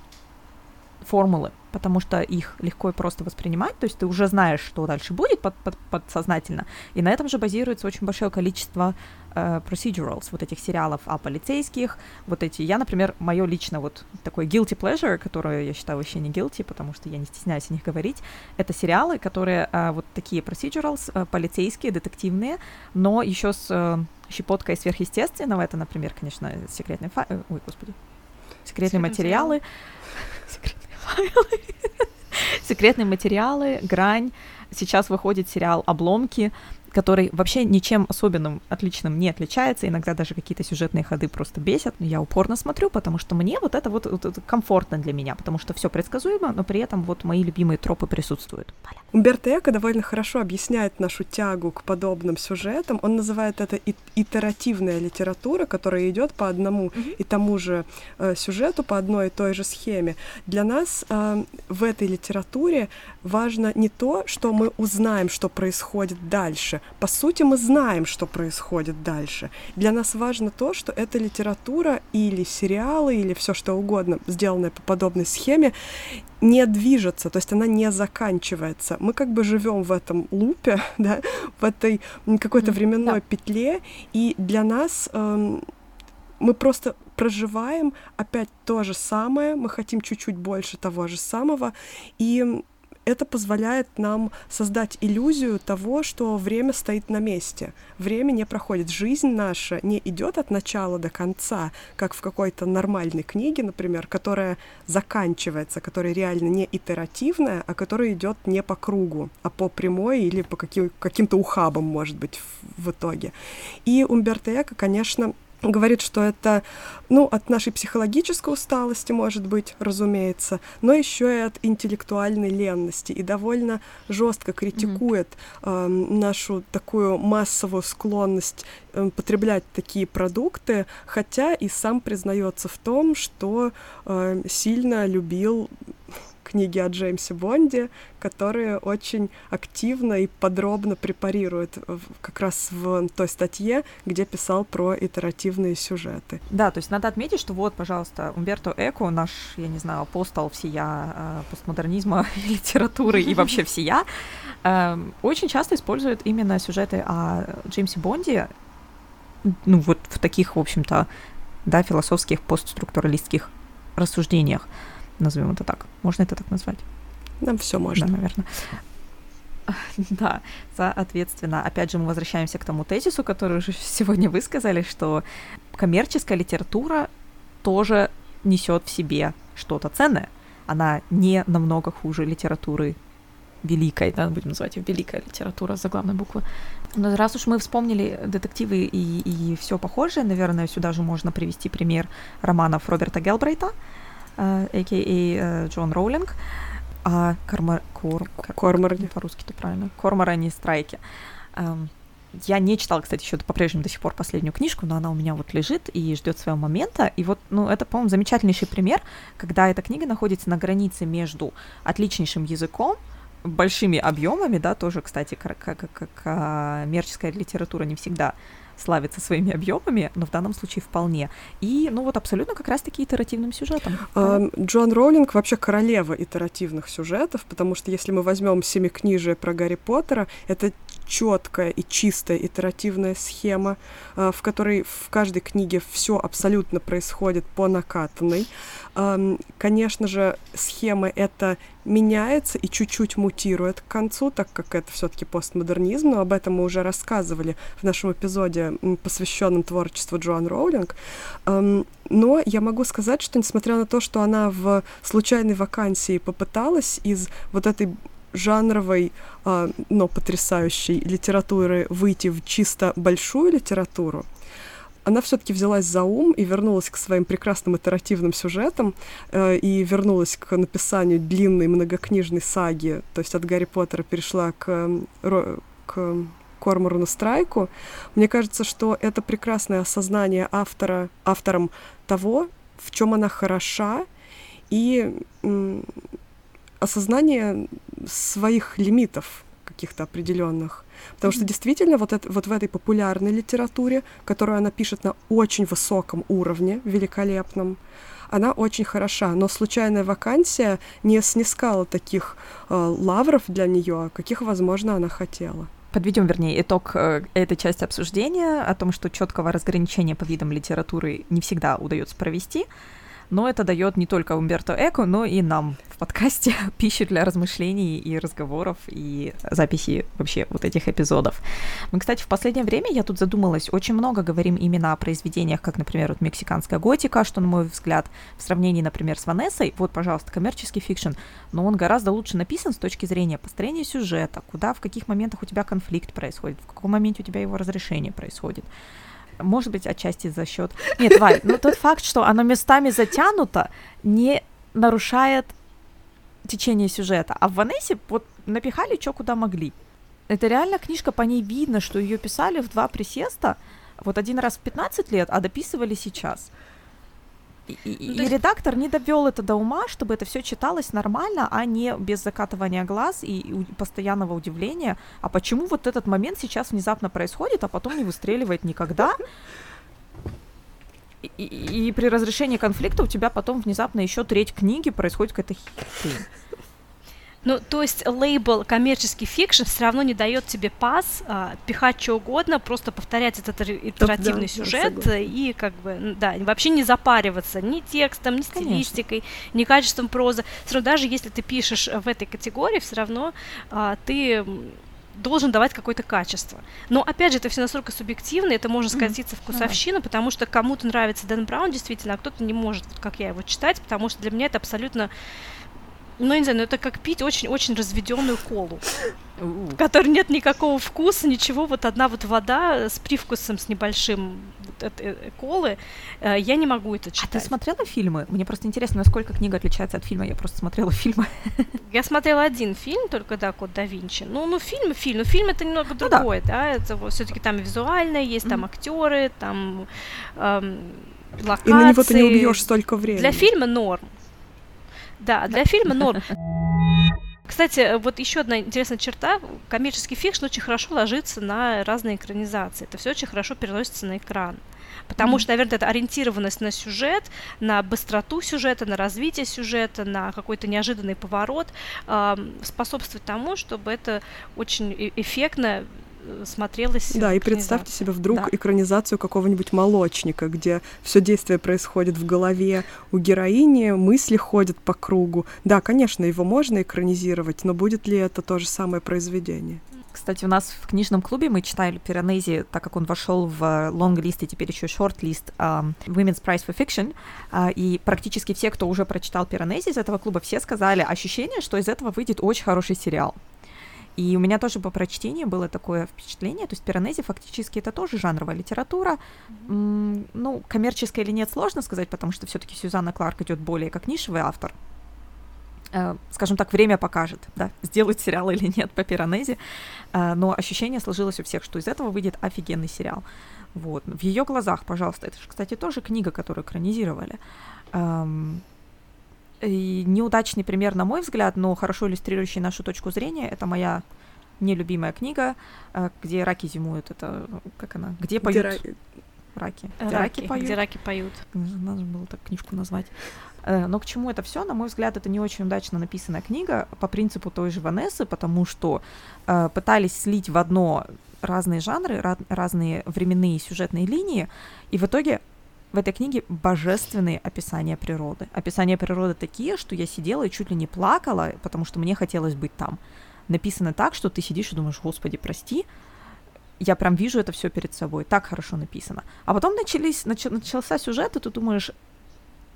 формулы, потому что их легко и просто воспринимать, то есть ты уже знаешь, что дальше будет под, под, подсознательно, и на этом же базируется очень большое количество э, procedurals, вот этих сериалов о полицейских, вот эти, я, например, мое лично вот такой guilty pleasure, которое я считаю вообще не guilty, потому что я не стесняюсь о них говорить, это сериалы, которые э, вот такие procedurals, э, полицейские, детективные, но еще с э, щепоткой сверхъестественного, это, например, конечно, секретные фа... Ой, господи, секретные материалы, файлы. Секретные материалы, грань. Сейчас выходит сериал «Обломки», который вообще ничем особенным, отличным не отличается. Иногда даже какие-то сюжетные ходы просто бесят. Но я упорно смотрю, потому что мне вот это вот, вот это комфортно для меня, потому что все предсказуемо, но при этом вот мои любимые тропы присутствуют. Умберто Эко довольно хорошо объясняет нашу тягу к подобным сюжетам. Он называет это итеративная литература, которая идет по одному mm-hmm. и тому же э, сюжету, по одной и той же схеме. Для нас э, в этой литературе важно не то, что мы узнаем, что происходит дальше, по сути, мы знаем, что происходит дальше. Для нас важно то, что эта литература или сериалы, или все что угодно, сделанное по подобной схеме, не движется, то есть она не заканчивается. Мы как бы живем в этом лупе, да, в этой какой-то временной да. петле, и для нас эм, мы просто проживаем опять то же самое, мы хотим чуть-чуть больше того же самого, и это позволяет нам создать иллюзию того, что время стоит на месте. Время не проходит. Жизнь наша не идет от начала до конца, как в какой-то нормальной книге, например, которая заканчивается, которая реально не итеративная, а которая идет не по кругу, а по прямой или по каким- каким-то ухабам, может быть, в, в итоге. И Умберто Эко, конечно, говорит, что это, ну, от нашей психологической усталости, может быть, разумеется, но еще и от интеллектуальной ленности и довольно жестко критикует mm-hmm. э, нашу такую массовую склонность э, потреблять такие продукты, хотя и сам признается в том, что э, сильно любил книги о Джеймсе Бонде, которые очень активно и подробно препарирует как раз в той статье, где писал про итеративные сюжеты. Да, то есть надо отметить, что вот, пожалуйста, Умберто Эко, наш, я не знаю, апостол всея э, постмодернизма, литературы и вообще всея, эм, очень часто использует именно сюжеты о Джеймсе Бонде, ну вот в таких, в общем-то, да, философских постструктуралистских рассуждениях назовем это так. Можно это так назвать? Нам все можно. Да, наверное. Да, соответственно, опять же, мы возвращаемся к тому тезису, который уже сегодня высказали, что коммерческая литература тоже несет в себе что-то ценное. Она не намного хуже литературы великой, да, будем называть ее великая литература за главной буквы. Но раз уж мы вспомнили детективы и, и все похожее, наверное, сюда же можно привести пример романов Роберта Гелбрейта, а.к.а. Э, Джон Роулинг, а Кормар... Кор... Корморани. По-русски-то правильно. Корморани Страйки. Я не читала, кстати, еще по-прежнему до сих пор последнюю книжку, но она у меня вот лежит и ждет своего момента. И вот, ну, это, по-моему, замечательнейший пример, когда эта книга находится на границе между отличнейшим языком, большими объемами, да, тоже, кстати, как, как, как коммерческая литература не всегда славится своими объемами, но в данном случае вполне. И, ну вот абсолютно как раз-таки итеративным сюжетом. Uh, Джон Роулинг вообще королева итеративных сюжетов, потому что если мы возьмем семикнижие про Гарри Поттера, это четкая и чистая итеративная схема, а, в которой в каждой книге все абсолютно происходит по накатанной. Конечно же, схема эта меняется и чуть-чуть мутирует к концу, так как это все-таки постмодернизм, но об этом мы уже рассказывали в нашем эпизоде, посвященном творчеству Джоан Роулинг. Но я могу сказать, что несмотря на то, что она в случайной вакансии попыталась из вот этой жанровой, э, но потрясающей литературы выйти в чисто большую литературу, она все-таки взялась за ум и вернулась к своим прекрасным итеративным сюжетам э, и вернулась к написанию длинной многокнижной саги, то есть от Гарри Поттера перешла к, к Корморуну Страйку. Мне кажется, что это прекрасное осознание автора, автором того, в чем она хороша, и осознание своих лимитов каких-то определенных. Потому mm-hmm. что действительно вот, это, вот в этой популярной литературе, которую она пишет на очень высоком уровне, великолепном, она очень хороша, но случайная вакансия не снискала таких э, лавров для нее, каких, возможно, она хотела. Подведем, вернее, итог э, этой части обсуждения о том, что четкого разграничения по видам литературы не всегда удается провести но это дает не только Умберто Эко, но и нам в подкасте пищу для размышлений и разговоров и записи вообще вот этих эпизодов. Мы, кстати, в последнее время, я тут задумалась, очень много говорим именно о произведениях, как, например, вот «Мексиканская готика», что, на мой взгляд, в сравнении, например, с Ванессой, вот, пожалуйста, коммерческий fiction, но он гораздо лучше написан с точки зрения построения сюжета, куда, в каких моментах у тебя конфликт происходит, в каком моменте у тебя его разрешение происходит. Может быть, отчасти за счет. Нет, Валь, но тот факт, что оно местами затянуто, не нарушает течение сюжета. А в Ванессе вот напихали что куда могли. Это реально книжка, по ней видно, что ее писали в два присеста, вот один раз в 15 лет, а дописывали сейчас. И, и, ну, и редактор не довел это до ума, чтобы это все читалось нормально, а не без закатывания глаз и, постоянного удивления. А почему вот этот момент сейчас внезапно происходит, а потом не выстреливает никогда? И, и, и при разрешении конфликта у тебя потом внезапно еще треть книги происходит какая-то хрень. Ну, то есть лейбл коммерческий fiction все равно не дает тебе пас а, пихать что угодно, просто повторять этот итеративный да, сюжет и как бы, да, вообще не запариваться ни текстом, ни стилистикой, Конечно. ни качеством прозы. Все равно даже если ты пишешь в этой категории, все равно а, ты должен давать какое-то качество. Но опять же, это все настолько субъективно, это можно скатиться mm-hmm. в вкусовщину, потому что кому-то нравится Дэн Браун действительно, а кто-то не может, как я его читать, потому что для меня это абсолютно ну, не знаю, ну это как пить очень-очень разведенную колу, в которой нет никакого вкуса, ничего, вот одна вот вода с привкусом, с небольшим э, колы, э, я не могу это читать. А ты смотрела фильмы? Мне просто интересно, насколько книга отличается от фильма, я просто смотрела фильмы. Я смотрела один фильм, только, да, Код да Винчи. Ну, ну фильм, фильм, ну фильм это немного ну, другое, да, да? это вот, все-таки там визуальное, есть mm-hmm. там актеры, там эм, локации. И на него ты не убьешь столько времени. Для фильма норм. Да, для фильма норм. Кстати, вот еще одна интересная черта. Коммерческий fiction очень хорошо ложится на разные экранизации. Это все очень хорошо переносится на экран. Потому mm-hmm. что, наверное, это ориентированность на сюжет, на быстроту сюжета, на развитие сюжета, на какой-то неожиданный поворот э, способствует тому, чтобы это очень эффектно смотрелось. Да, и представьте себе вдруг да. экранизацию какого-нибудь молочника, где все действие происходит в голове у героини, мысли ходят по кругу. Да, конечно, его можно экранизировать, но будет ли это то же самое произведение? Кстати, у нас в книжном клубе мы читали Пиранези, так как он вошел в лонг-лист и теперь еще шорт-лист um, Women's Prize for Fiction, uh, и практически все, кто уже прочитал Пиранези из этого клуба, все сказали ощущение, что из этого выйдет очень хороший сериал. И у меня тоже по прочтению было такое впечатление, то есть пиранези фактически это тоже жанровая литература. Mm-hmm. Ну, коммерческая или нет, сложно сказать, потому что все-таки Сюзанна Кларк идет более как нишевый автор. Э, скажем так, время покажет, да, сделать сериал или нет по пиранези. Э, но ощущение сложилось у всех, что из этого выйдет офигенный сериал. Вот. В ее глазах, пожалуйста, это же, кстати, тоже книга, которую экранизировали. Эм, и неудачный пример, на мой взгляд, но хорошо иллюстрирующий нашу точку зрения, это моя нелюбимая книга, э, где раки зимуют. Это как она? Где поют где раки? Где раки, раки поют? Где раки поют. Надо было так книжку назвать. Э, но к чему это все? На мой взгляд, это не очень удачно написанная книга по принципу той же Ванессы, потому что э, пытались слить в одно разные жанры, разные временные сюжетные линии, и в итоге в этой книге божественные описания природы. Описания природы такие, что я сидела и чуть ли не плакала, потому что мне хотелось быть там. Написано так, что ты сидишь и думаешь, господи, прости, я прям вижу это все перед собой, так хорошо написано. А потом начались, нач, начался сюжет, и ты думаешь,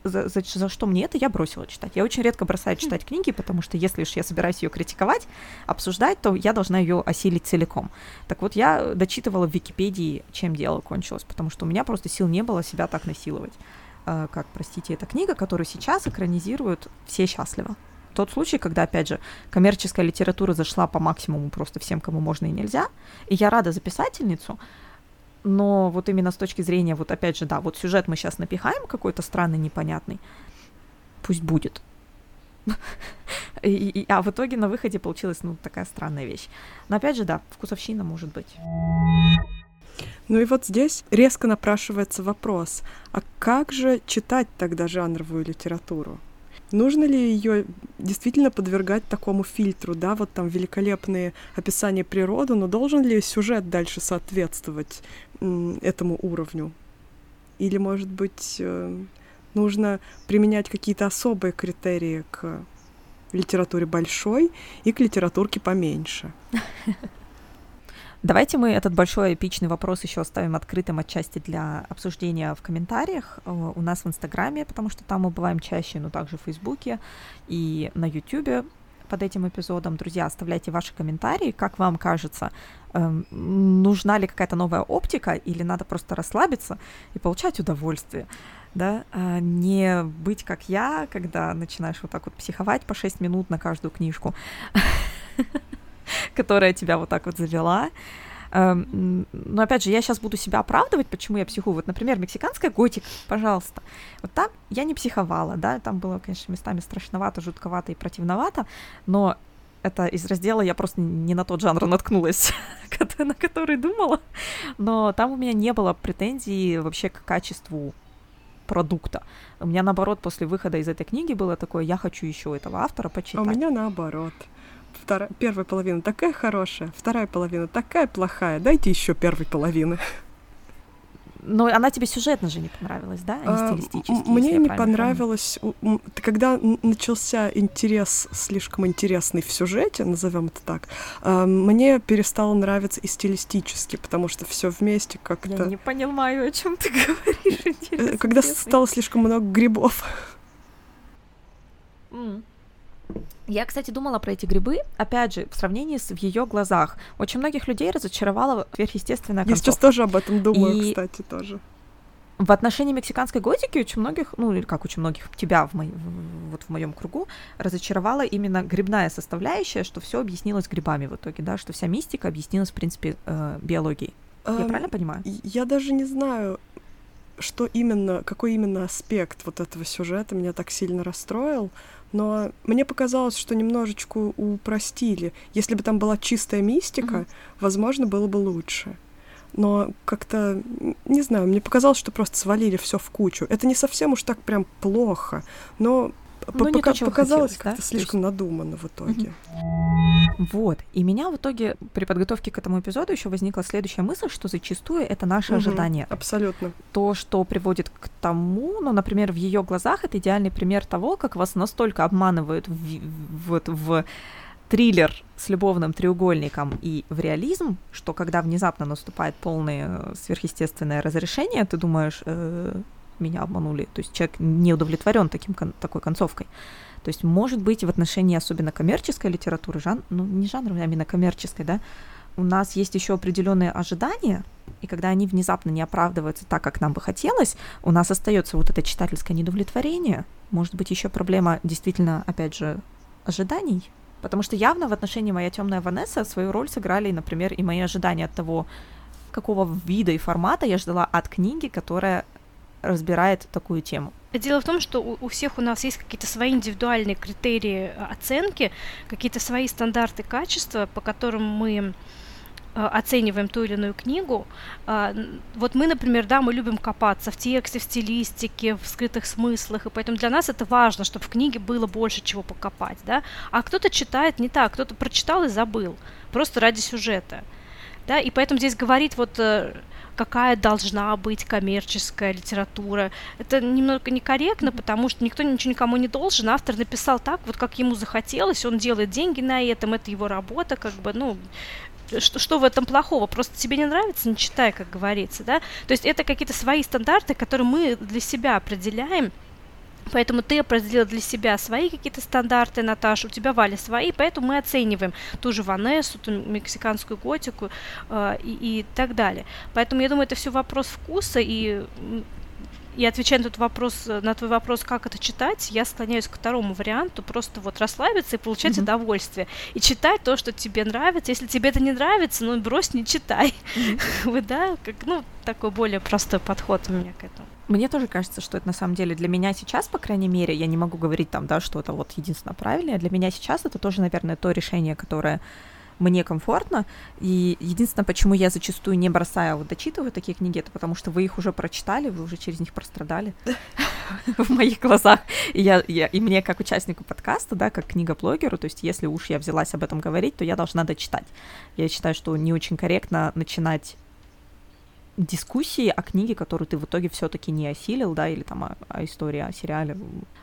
за, за, за что мне это, я бросила читать. Я очень редко бросаю читать книги, потому что если уж я собираюсь ее критиковать, обсуждать, то я должна ее осилить целиком. Так вот, я дочитывала в Википедии, чем дело кончилось, потому что у меня просто сил не было себя так насиловать. А, как, простите, эта книга, которую сейчас экранизируют «Все счастливы». Тот случай, когда, опять же, коммерческая литература зашла по максимуму просто всем, кому можно и нельзя. И я рада за писательницу, но вот именно с точки зрения, вот опять же, да, вот сюжет мы сейчас напихаем какой-то странный, непонятный, пусть будет. И, и, а в итоге на выходе получилась, ну, такая странная вещь. Но опять же, да, вкусовщина может быть. Ну и вот здесь резко напрашивается вопрос, а как же читать тогда жанровую литературу? Нужно ли ее действительно подвергать такому фильтру, да, вот там великолепные описания природы, но должен ли сюжет дальше соответствовать этому уровню? Или, может быть, э, нужно применять какие-то особые критерии к литературе большой и к литературке поменьше? Давайте мы этот большой эпичный вопрос еще оставим открытым отчасти для обсуждения в комментариях э, у нас в Инстаграме, потому что там мы бываем чаще, но также в Фейсбуке и на Ютубе под этим эпизодом. Друзья, оставляйте ваши комментарии, как вам кажется, эм, нужна ли какая-то новая оптика или надо просто расслабиться и получать удовольствие да, а не быть как я, когда начинаешь вот так вот психовать по 6 минут на каждую книжку. которая тебя вот так вот завела. Эм, но опять же, я сейчас буду себя оправдывать, почему я психую. Вот, например, мексиканская готика, пожалуйста. Вот там я не психовала, да, там было, конечно, местами страшновато, жутковато и противновато, но это из раздела я просто не на тот жанр наткнулась, на который думала. Но там у меня не было претензий вообще к качеству продукта. У меня наоборот после выхода из этой книги было такое, я хочу еще этого автора почитать. А у меня наоборот. Вторая, первая половина такая хорошая, вторая половина такая плохая, дайте еще первой половины. Но она тебе сюжетно же не понравилась, да, а не стилистически? Мне не понравилось, помню. когда начался интерес слишком интересный в сюжете, назовем это так, а, мне перестало нравиться и стилистически, потому что все вместе как-то... Я не понимаю, о чем ты говоришь. Э, когда стало слишком много грибов. Mm. Я, кстати, думала про эти грибы, опять же, в сравнении с в ее глазах. Очень многих людей разочаровала сверхъестественная концовка. Я сейчас тоже об этом думаю, и... кстати, тоже. В отношении мексиканской готики очень многих, ну или как очень многих, тебя в мой, вот в моем кругу разочаровала именно грибная составляющая, что все объяснилось грибами в итоге, да, что вся мистика объяснилась в принципе э, биологией. Я эм, правильно понимаю? Я даже не знаю, что именно, какой именно аспект вот этого сюжета меня так сильно расстроил но мне показалось, что немножечко упростили. Если бы там была чистая мистика, mm-hmm. возможно, было бы лучше. Но как-то, не знаю, мне показалось, что просто свалили все в кучу. Это не совсем уж так прям плохо, но ну, пока то, показалось как-то да? слишком есть... надуманно в итоге. Вот. И меня в итоге при подготовке к этому эпизоду еще возникла следующая мысль, что зачастую это наши угу, ожидания. Абсолютно. То, что приводит к тому, ну, например, в ее глазах это идеальный пример того, как вас настолько обманывают в, вот в триллер с любовным треугольником и в реализм, что когда внезапно наступает полное сверхъестественное разрешение, ты думаешь, э, меня обманули. То есть человек не удовлетворен таким, такой концовкой. То есть, может быть, в отношении особенно коммерческой литературы, жан, ну, не жанровой, а именно коммерческой, да, у нас есть еще определенные ожидания, и когда они внезапно не оправдываются так, как нам бы хотелось, у нас остается вот это читательское недовлетворение. Может быть, еще проблема действительно, опять же, ожиданий. Потому что явно в отношении моя темная Ванесса свою роль сыграли, например, и мои ожидания от того, какого вида и формата я ждала от книги, которая разбирает такую тему. Дело в том, что у, всех у нас есть какие-то свои индивидуальные критерии э, оценки, какие-то свои стандарты качества, по которым мы э, оцениваем ту или иную книгу. А, вот мы, например, да, мы любим копаться в тексте, в стилистике, в скрытых смыслах, и поэтому для нас это важно, чтобы в книге было больше чего покопать, да. А кто-то читает не так, кто-то прочитал и забыл, просто ради сюжета, да, и поэтому здесь говорить вот э, какая должна быть коммерческая литература. Это немного некорректно, потому что никто ничего никому не должен. Автор написал так, вот как ему захотелось, он делает деньги на этом, это его работа, как бы, ну, что, что в этом плохого? Просто тебе не нравится, не читай, как говорится, да? То есть это какие-то свои стандарты, которые мы для себя определяем, Поэтому ты определила для себя свои какие-то стандарты, Наташа, у тебя Валя свои, поэтому мы оцениваем ту же Ванессу, ту мексиканскую готику э, и, и так далее. Поэтому я думаю, это все вопрос вкуса, и и отвечая на, тот вопрос, на твой вопрос, как это читать, я склоняюсь к второму варианту, просто вот расслабиться и получать mm-hmm. удовольствие. И читать то, что тебе нравится. Если тебе это не нравится, ну брось, не читай. Mm-hmm. Вы, да, как, ну, такой более простой подход у меня к этому. Мне тоже кажется, что это на самом деле для меня сейчас, по крайней мере, я не могу говорить там, да, что это вот единственно правильное. Для меня сейчас это тоже, наверное, то решение, которое мне комфортно. И единственное, почему я зачастую не бросаю, а вот дочитываю такие книги, это потому что вы их уже прочитали, вы уже через них прострадали в моих глазах. И, я, я, и мне, как участнику подкаста, да, как книга-блогеру, то есть если уж я взялась об этом говорить, то я должна дочитать. Я считаю, что не очень корректно начинать дискуссии о книге, которую ты в итоге все-таки не осилил, да, или там о, о истории, о сериале.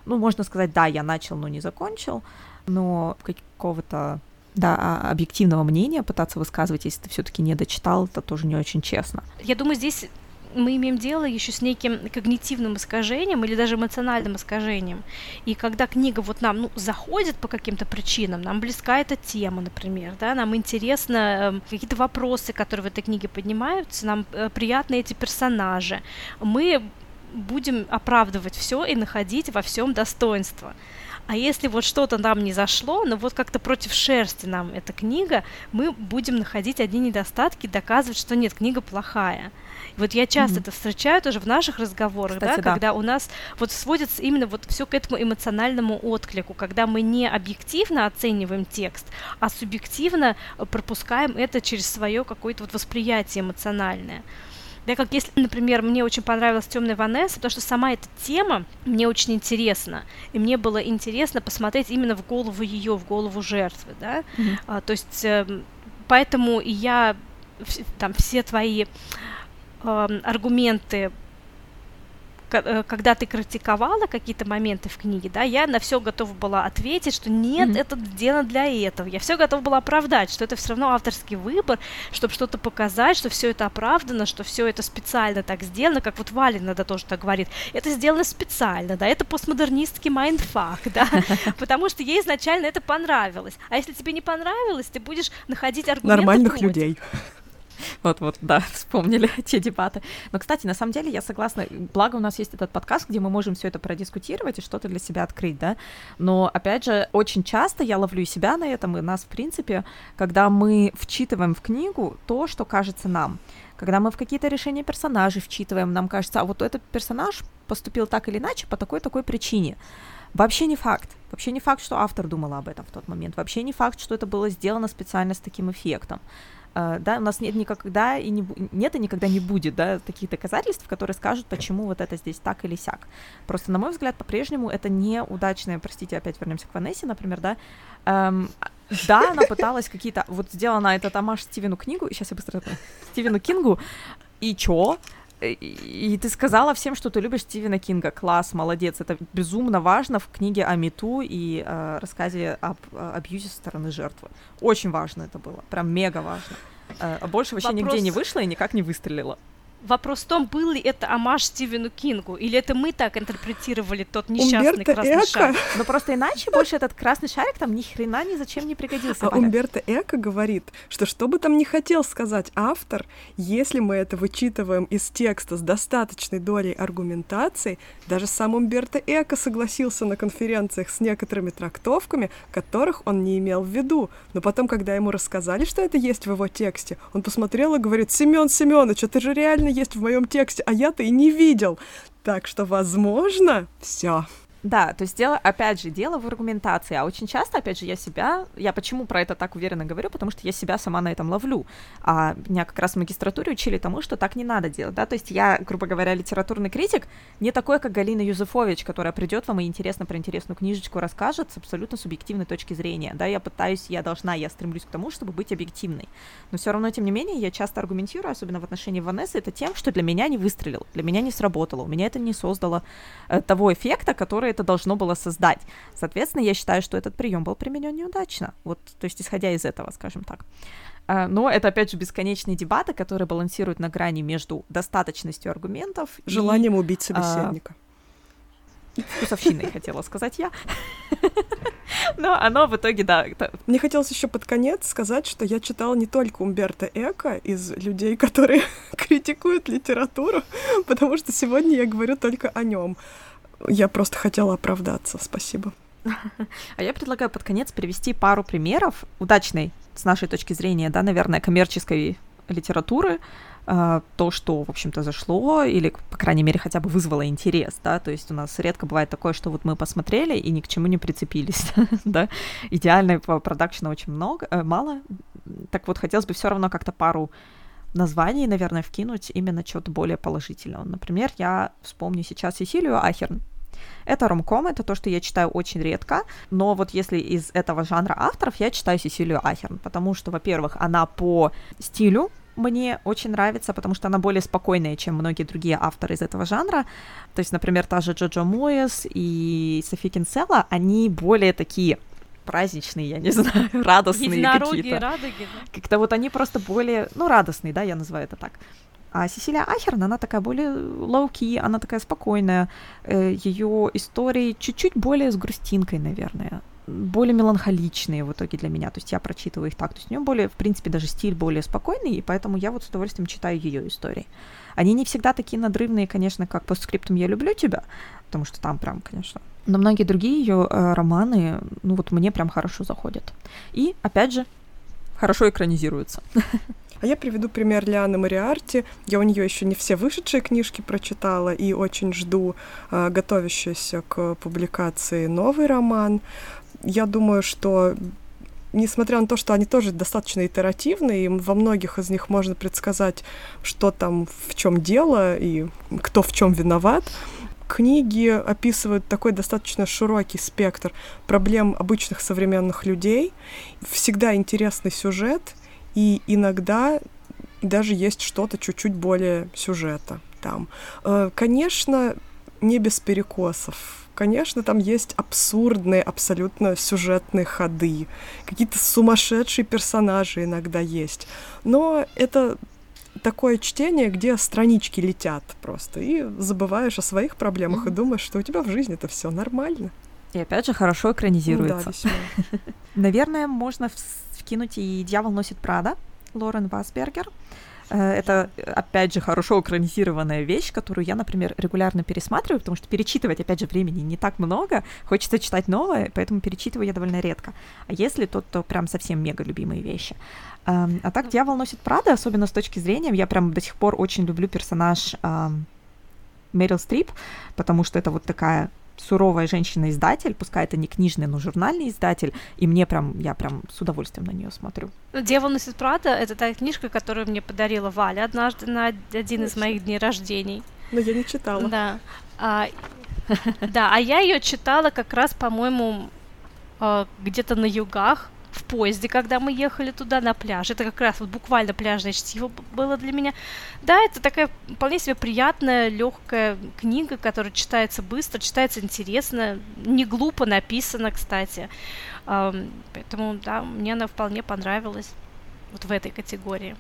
Ну, можно сказать, да, я начал, но не закончил, но какого-то да, а объективного мнения пытаться высказывать, если ты все-таки не дочитал, это тоже не очень честно. Я думаю, здесь мы имеем дело еще с неким когнитивным искажением или даже эмоциональным искажением. И когда книга вот нам ну, заходит по каким-то причинам, нам близка эта тема, например, да, нам интересно э, какие-то вопросы, которые в этой книге поднимаются, нам э, приятны эти персонажи, мы будем оправдывать все и находить во всем достоинство. А если вот что-то нам не зашло, но вот как-то против шерсти нам эта книга, мы будем находить одни недостатки, доказывать, что нет, книга плохая. Вот я часто mm-hmm. это встречаю тоже в наших разговорах, Кстати, да, да, когда у нас вот сводится именно вот все к этому эмоциональному отклику, когда мы не объективно оцениваем текст, а субъективно пропускаем это через свое какое-то вот восприятие эмоциональное. Да, как если, например, мне очень понравилась темная Ванесса, потому что сама эта тема мне очень интересна. И мне было интересно посмотреть именно в голову ее, в голову жертвы, да. Mm-hmm. А, то есть э, поэтому я там все твои э, аргументы когда ты критиковала какие-то моменты в книге, да, я на все готова была ответить, что нет, mm-hmm. это сделано для этого. Я все готова была оправдать, что это все равно авторский выбор, чтобы что-то показать, что все это оправдано, что все это специально так сделано, как вот Валя иногда тоже так говорит. Это сделано специально, да, это постмодернистский mindfuck, да, потому что ей изначально это понравилось. А если тебе не понравилось, ты будешь находить аргументы Нормальных против. людей. Вот-вот, да, вспомнили те дебаты. Но, кстати, на самом деле я согласна, благо у нас есть этот подкаст, где мы можем все это продискутировать и что-то для себя открыть, да. Но, опять же, очень часто я ловлю себя на этом, и нас, в принципе, когда мы вчитываем в книгу то, что кажется нам. Когда мы в какие-то решения персонажей вчитываем, нам кажется, а вот этот персонаж поступил так или иначе по такой-такой причине. Вообще не факт. Вообще не факт, что автор думал об этом в тот момент. Вообще не факт, что это было сделано специально с таким эффектом. Uh, да, у нас нет никогда и не нет и никогда не будет, да, таких доказательств, которые скажут, почему вот это здесь так или сяк. Просто, на мой взгляд, по-прежнему это неудачное, простите, опять вернемся к Ванессе, например, да, эм, да, она пыталась какие-то, вот сделана этот амаш Стивену книгу, сейчас я быстро Стивену Кингу, и чё? И ты сказала всем, что ты любишь Стивена Кинга. Класс, молодец. Это безумно важно в книге о Мету и э, рассказе об э, абьюзе со стороны жертвы. Очень важно это было. Прям мега важно. Э, а больше вообще Вопрос... нигде не вышло и никак не выстрелило. Вопрос в том, был ли это амаш Стивену Кингу, или это мы так интерпретировали тот несчастный Умберто красный Эко. шарик. Но просто иначе больше этот красный шарик там ни хрена ни зачем не пригодился. А Умберто Эко говорит, что что бы там ни хотел сказать автор, если мы это вычитываем из текста с достаточной долей аргументации, даже сам Умберто Эко согласился на конференциях с некоторыми трактовками, которых он не имел в виду. Но потом, когда ему рассказали, что это есть в его тексте, он посмотрел и говорит, Семен Семенович, это же реально есть в моем тексте, а я-то и не видел. Так что, возможно, все. Да, то есть дело, опять же, дело в аргументации, а очень часто, опять же, я себя, я почему про это так уверенно говорю, потому что я себя сама на этом ловлю, а меня как раз в магистратуре учили тому, что так не надо делать, да, то есть я, грубо говоря, литературный критик, не такой, как Галина Юзефович, которая придет вам и интересно про интересную книжечку расскажет с абсолютно субъективной точки зрения, да, я пытаюсь, я должна, я стремлюсь к тому, чтобы быть объективной, но все равно, тем не менее, я часто аргументирую, особенно в отношении Ванессы, это тем, что для меня не выстрелил, для меня не сработало, у меня это не создало э, того эффекта, который это должно было создать. Соответственно, я считаю, что этот прием был применен неудачно. Вот, то есть, исходя из этого, скажем так. А, но это, опять же, бесконечные дебаты, которые балансируют на грани между достаточностью аргументов Желанием и, убить собеседника. А, вкусовщиной, хотела сказать я. Но оно в итоге, да. Мне хотелось еще под конец сказать, что я читала не только Умберто Эко из людей, которые критикуют литературу, потому что сегодня я говорю только о нем. Я просто хотела оправдаться. Спасибо. А я предлагаю под конец привести пару примеров удачной, с нашей точки зрения, да, наверное, коммерческой литературы, а, то, что, в общем-то, зашло, или, по крайней мере, хотя бы вызвало интерес, да, то есть у нас редко бывает такое, что вот мы посмотрели и ни к чему не прицепились, да, идеального продакшена очень много, э, мало, так вот, хотелось бы все равно как-то пару названий, наверное, вкинуть именно чего-то более положительного. Например, я вспомню сейчас Сесилию Ахерн. Это ромком, это то, что я читаю очень редко, но вот если из этого жанра авторов, я читаю Сесилию Ахерн, потому что, во-первых, она по стилю мне очень нравится, потому что она более спокойная, чем многие другие авторы из этого жанра. То есть, например, та же Джоджо Моэс и Софи Кинсела, они более такие праздничные, я не знаю, радостные какие-то. Как-то вот они просто более, ну, радостные, да, я называю это так. А Сесилия Ахерн, она такая более low-key, она такая спокойная. Э, Ее истории чуть-чуть более с грустинкой, наверное более меланхоличные в итоге для меня, то есть я прочитываю их так, то есть у нее более, в принципе, даже стиль более спокойный, и поэтому я вот с удовольствием читаю ее истории. Они не всегда такие надрывные, конечно, как P.S. «Я люблю тебя», потому что там прям, конечно, но многие другие ее э, романы, ну вот мне прям хорошо заходят. И, опять же, хорошо экранизируются. А я приведу пример Лианы Мариарти. Я у нее еще не все вышедшие книжки прочитала и очень жду э, готовящийся к публикации новый роман. Я думаю, что несмотря на то, что они тоже достаточно итеративные, и во многих из них можно предсказать, что там, в чем дело и кто в чем виноват, книги описывают такой достаточно широкий спектр проблем обычных современных людей. Всегда интересный сюжет, и иногда даже есть что-то чуть-чуть более сюжета там. Э, конечно, не без перекосов. Конечно, там есть абсурдные, абсолютно сюжетные ходы. Какие-то сумасшедшие персонажи иногда есть. Но это такое чтение, где странички летят просто, и забываешь о своих проблемах mm-hmm. и думаешь, что у тебя в жизни это все нормально. И опять же хорошо экранизируется. Ну, да, Наверное, можно вкинуть и «Дьявол носит Прада» Лорен Васбергер. Э, это, опять же, хорошо экранизированная вещь, которую я, например, регулярно пересматриваю, потому что перечитывать, опять же, времени не так много, хочется читать новое, поэтому перечитываю я довольно редко. А если то, то прям совсем мега любимые вещи. Эм, а так «Дьявол носит Прада», особенно с точки зрения, я прям до сих пор очень люблю персонаж Мэрил Стрип, потому что это вот такая суровая женщина-издатель, пускай это не книжный, но журнальный издатель, и мне прям, я прям с удовольствием на нее смотрю. «Дьявол носит Прада» — это та книжка, которую мне подарила Валя однажды на один из моих дней рождений. Но я не читала. Да. А, да, а я ее читала как раз, по-моему, а, где-то на югах, в поезде, когда мы ехали туда на пляж. Это как раз вот буквально пляжное чтиво было для меня. Да, это такая вполне себе приятная, легкая книга, которая читается быстро, читается интересно, не глупо написана, кстати. Поэтому, да, мне она вполне понравилась вот в этой категории.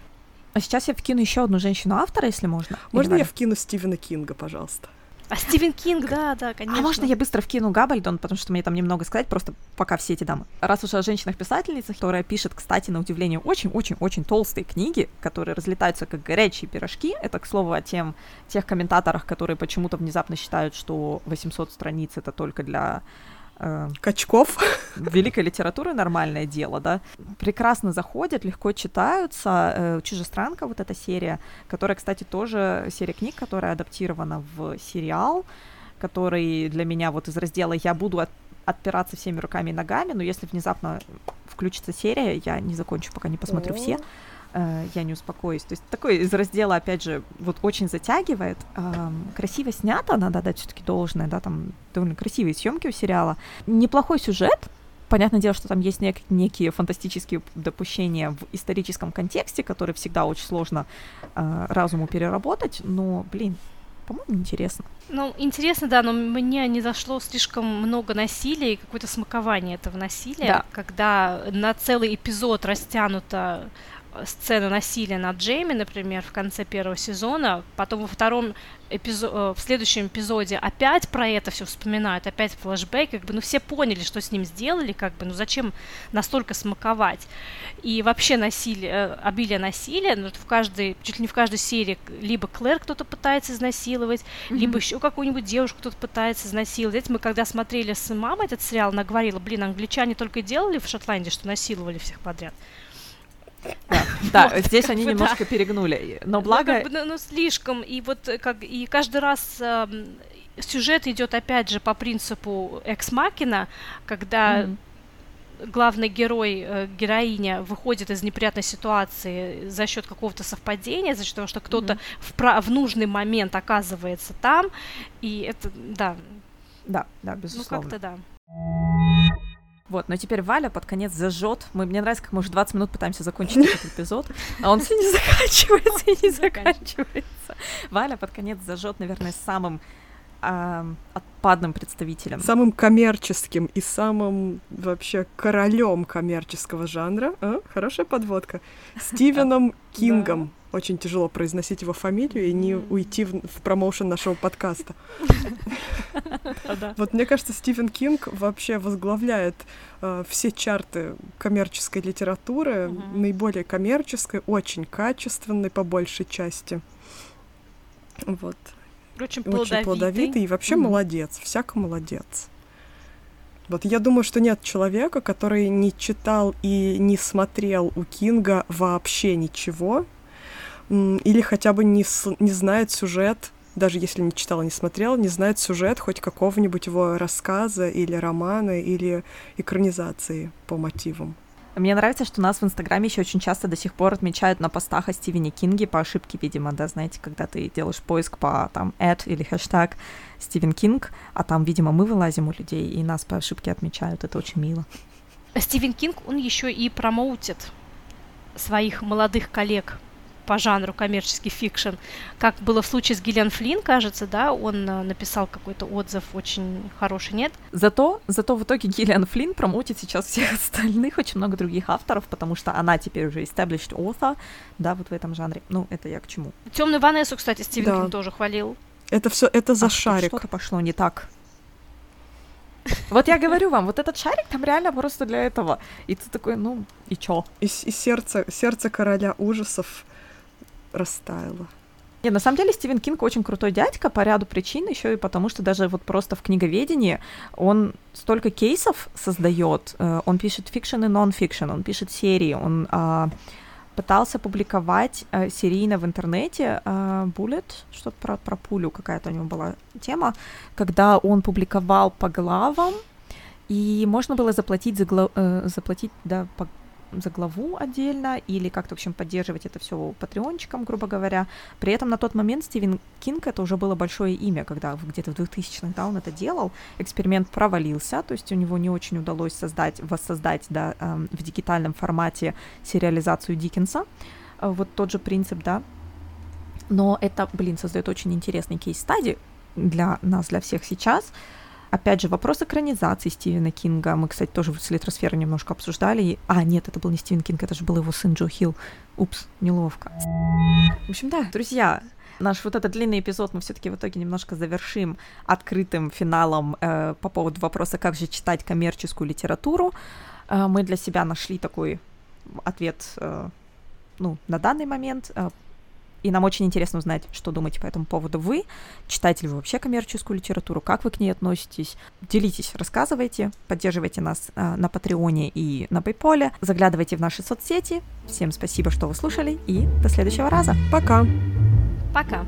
А сейчас я вкину еще одну женщину-автора, если можно. Можно я вкину Стивена Кинга, пожалуйста? А Стивен Кинг, да, да, конечно. А можно я быстро вкину Габальдон, потому что мне там немного сказать, просто пока все эти дамы. Раз уж о женщинах-писательницах, которая пишет, кстати, на удивление, очень-очень-очень толстые книги, которые разлетаются как горячие пирожки. Это, к слову, о тем, тех комментаторах, которые почему-то внезапно считают, что 800 страниц — это только для э, Качков. Великой литературы нормальное дело, да. Прекрасно заходят, легко читаются. Э, Чужестранка, вот эта серия, которая, кстати, тоже серия книг, которая адаптирована в сериал, который для меня вот из раздела «Я буду от, отпираться всеми руками и ногами», но если внезапно включится серия, я не закончу, пока не посмотрю все. Э, я не успокоюсь. То есть такой из раздела, опять же, вот очень затягивает. Красиво снято, надо дать все-таки должное, да, там довольно красивые съемки у сериала. Неплохой сюжет, Понятное дело, что там есть нек- некие фантастические допущения в историческом контексте, которые всегда очень сложно э, разуму переработать, но, блин, по-моему, интересно. Ну, интересно, да, но мне не зашло слишком много насилия и какое-то смакование этого насилия, да. когда на целый эпизод растянуто сцена насилия над Джейми, например, в конце первого сезона, потом во втором эпизо- э, в следующем эпизоде опять про это все вспоминают, опять флешбэк, как бы, ну, все поняли, что с ним сделали, как бы, ну, зачем настолько смаковать. И вообще насилие, э, обилие насилия, ну, в каждой, чуть ли не в каждой серии либо Клэр кто-то пытается изнасиловать, mm-hmm. либо еще какую-нибудь девушку кто-то пытается изнасиловать. Знаете, мы когда смотрели с мамой этот сериал, она говорила, блин, англичане только делали в Шотландии, что насиловали всех подряд. Да, вот, здесь они немножко да. перегнули, но ну, благо... Ну, ну, ну, слишком, и вот как и каждый раз э, сюжет идет опять же по принципу экс-макина, когда mm-hmm главный герой, э, героиня выходит из неприятной ситуации за счет какого-то совпадения, за счет того, что кто-то mm-hmm. в, про- в нужный момент оказывается там, и это, да. Да, да, безусловно. Ну, как-то да. Вот, но теперь Валя под конец зажжет. Мы, мне нравится, как мы уже 20 минут пытаемся закончить этот эпизод, а он все не заканчивается и не заканчивается. Валя под конец зажжет, наверное, самым отпадным представителем. Самым коммерческим и самым вообще королем коммерческого жанра. А? Хорошая подводка. Стивеном Кингом. Очень тяжело произносить его фамилию и не уйти в, в промоушен нашего подкаста. Вот мне кажется, Стивен Кинг вообще возглавляет э, все чарты коммерческой литературы, наиболее коммерческой, очень качественной по большей части. Вот. Очень плодовитый. Очень плодовитый и вообще молодец, всяко молодец. Вот я думаю, что нет человека, который не читал и не смотрел у Кинга вообще ничего, или хотя бы не, не знает сюжет, даже если не читала, не смотрела, не знает сюжет хоть какого-нибудь его рассказа или романа или экранизации по мотивам. Мне нравится, что нас в Инстаграме еще очень часто до сих пор отмечают на постах о Стивене Кинге по ошибке, видимо, да, знаете, когда ты делаешь поиск по там ad или хэштаг Стивен Кинг, а там, видимо, мы вылазим у людей, и нас по ошибке отмечают. Это очень мило. Стивен Кинг, он еще и промоутит своих молодых коллег по жанру commercial fiction, как было в случае с Гиллиан Флинн, кажется, да, он э, написал какой-то отзыв очень хороший, нет? Зато, зато в итоге Гиллиан Флинн промоутит сейчас всех остальных, очень много других авторов, потому что она теперь уже established author, да, вот в этом жанре. Ну, это я к чему? Темную Ванессу, кстати, Стивен да. Кинг тоже хвалил. Это все, это за а, шарик. Что-то пошло не так. Вот я говорю вам, вот этот шарик там реально просто для этого. И ты такой, ну, и чё? И, и сердце, сердце короля ужасов растаяло. Не, на самом деле Стивен Кинг очень крутой дядька по ряду причин, еще и потому, что даже вот просто в книговедении он столько кейсов создает. Э, он пишет fiction и нон-фикшн, он пишет серии, он а, пытался публиковать а, серийно в интернете а, что-то про, про пулю какая-то у него была тема, когда он публиковал по главам, и можно было заплатить за, гла- заплатить, да, по за главу отдельно или как-то, в общем, поддерживать это все патреончиком, грубо говоря. При этом на тот момент Стивен Кинг это уже было большое имя, когда где-то в 2000-х, да, он это делал. Эксперимент провалился, то есть у него не очень удалось создать, воссоздать, да, эм, в дигитальном формате сериализацию Диккенса. Э, вот тот же принцип, да. Но это, блин, создает очень интересный кейс-стади для нас, для всех сейчас. Опять же, вопрос экранизации Стивена Кинга. Мы, кстати, тоже с Литросферой немножко обсуждали. А, нет, это был не Стивен Кинг, это же был его сын Джо Хилл. Упс, неловко. В общем, да, друзья, наш вот этот длинный эпизод мы все-таки в итоге немножко завершим открытым финалом э, по поводу вопроса, как же читать коммерческую литературу. Э, мы для себя нашли такой ответ э, ну, на данный момент. Э, и нам очень интересно узнать, что думаете по этому поводу вы. Читаете ли вы вообще коммерческую литературу? Как вы к ней относитесь? Делитесь, рассказывайте, поддерживайте нас э, на Патреоне и на Пейполе. Заглядывайте в наши соцсети. Всем спасибо, что вы слушали, и до следующего раза. Пока! Пока!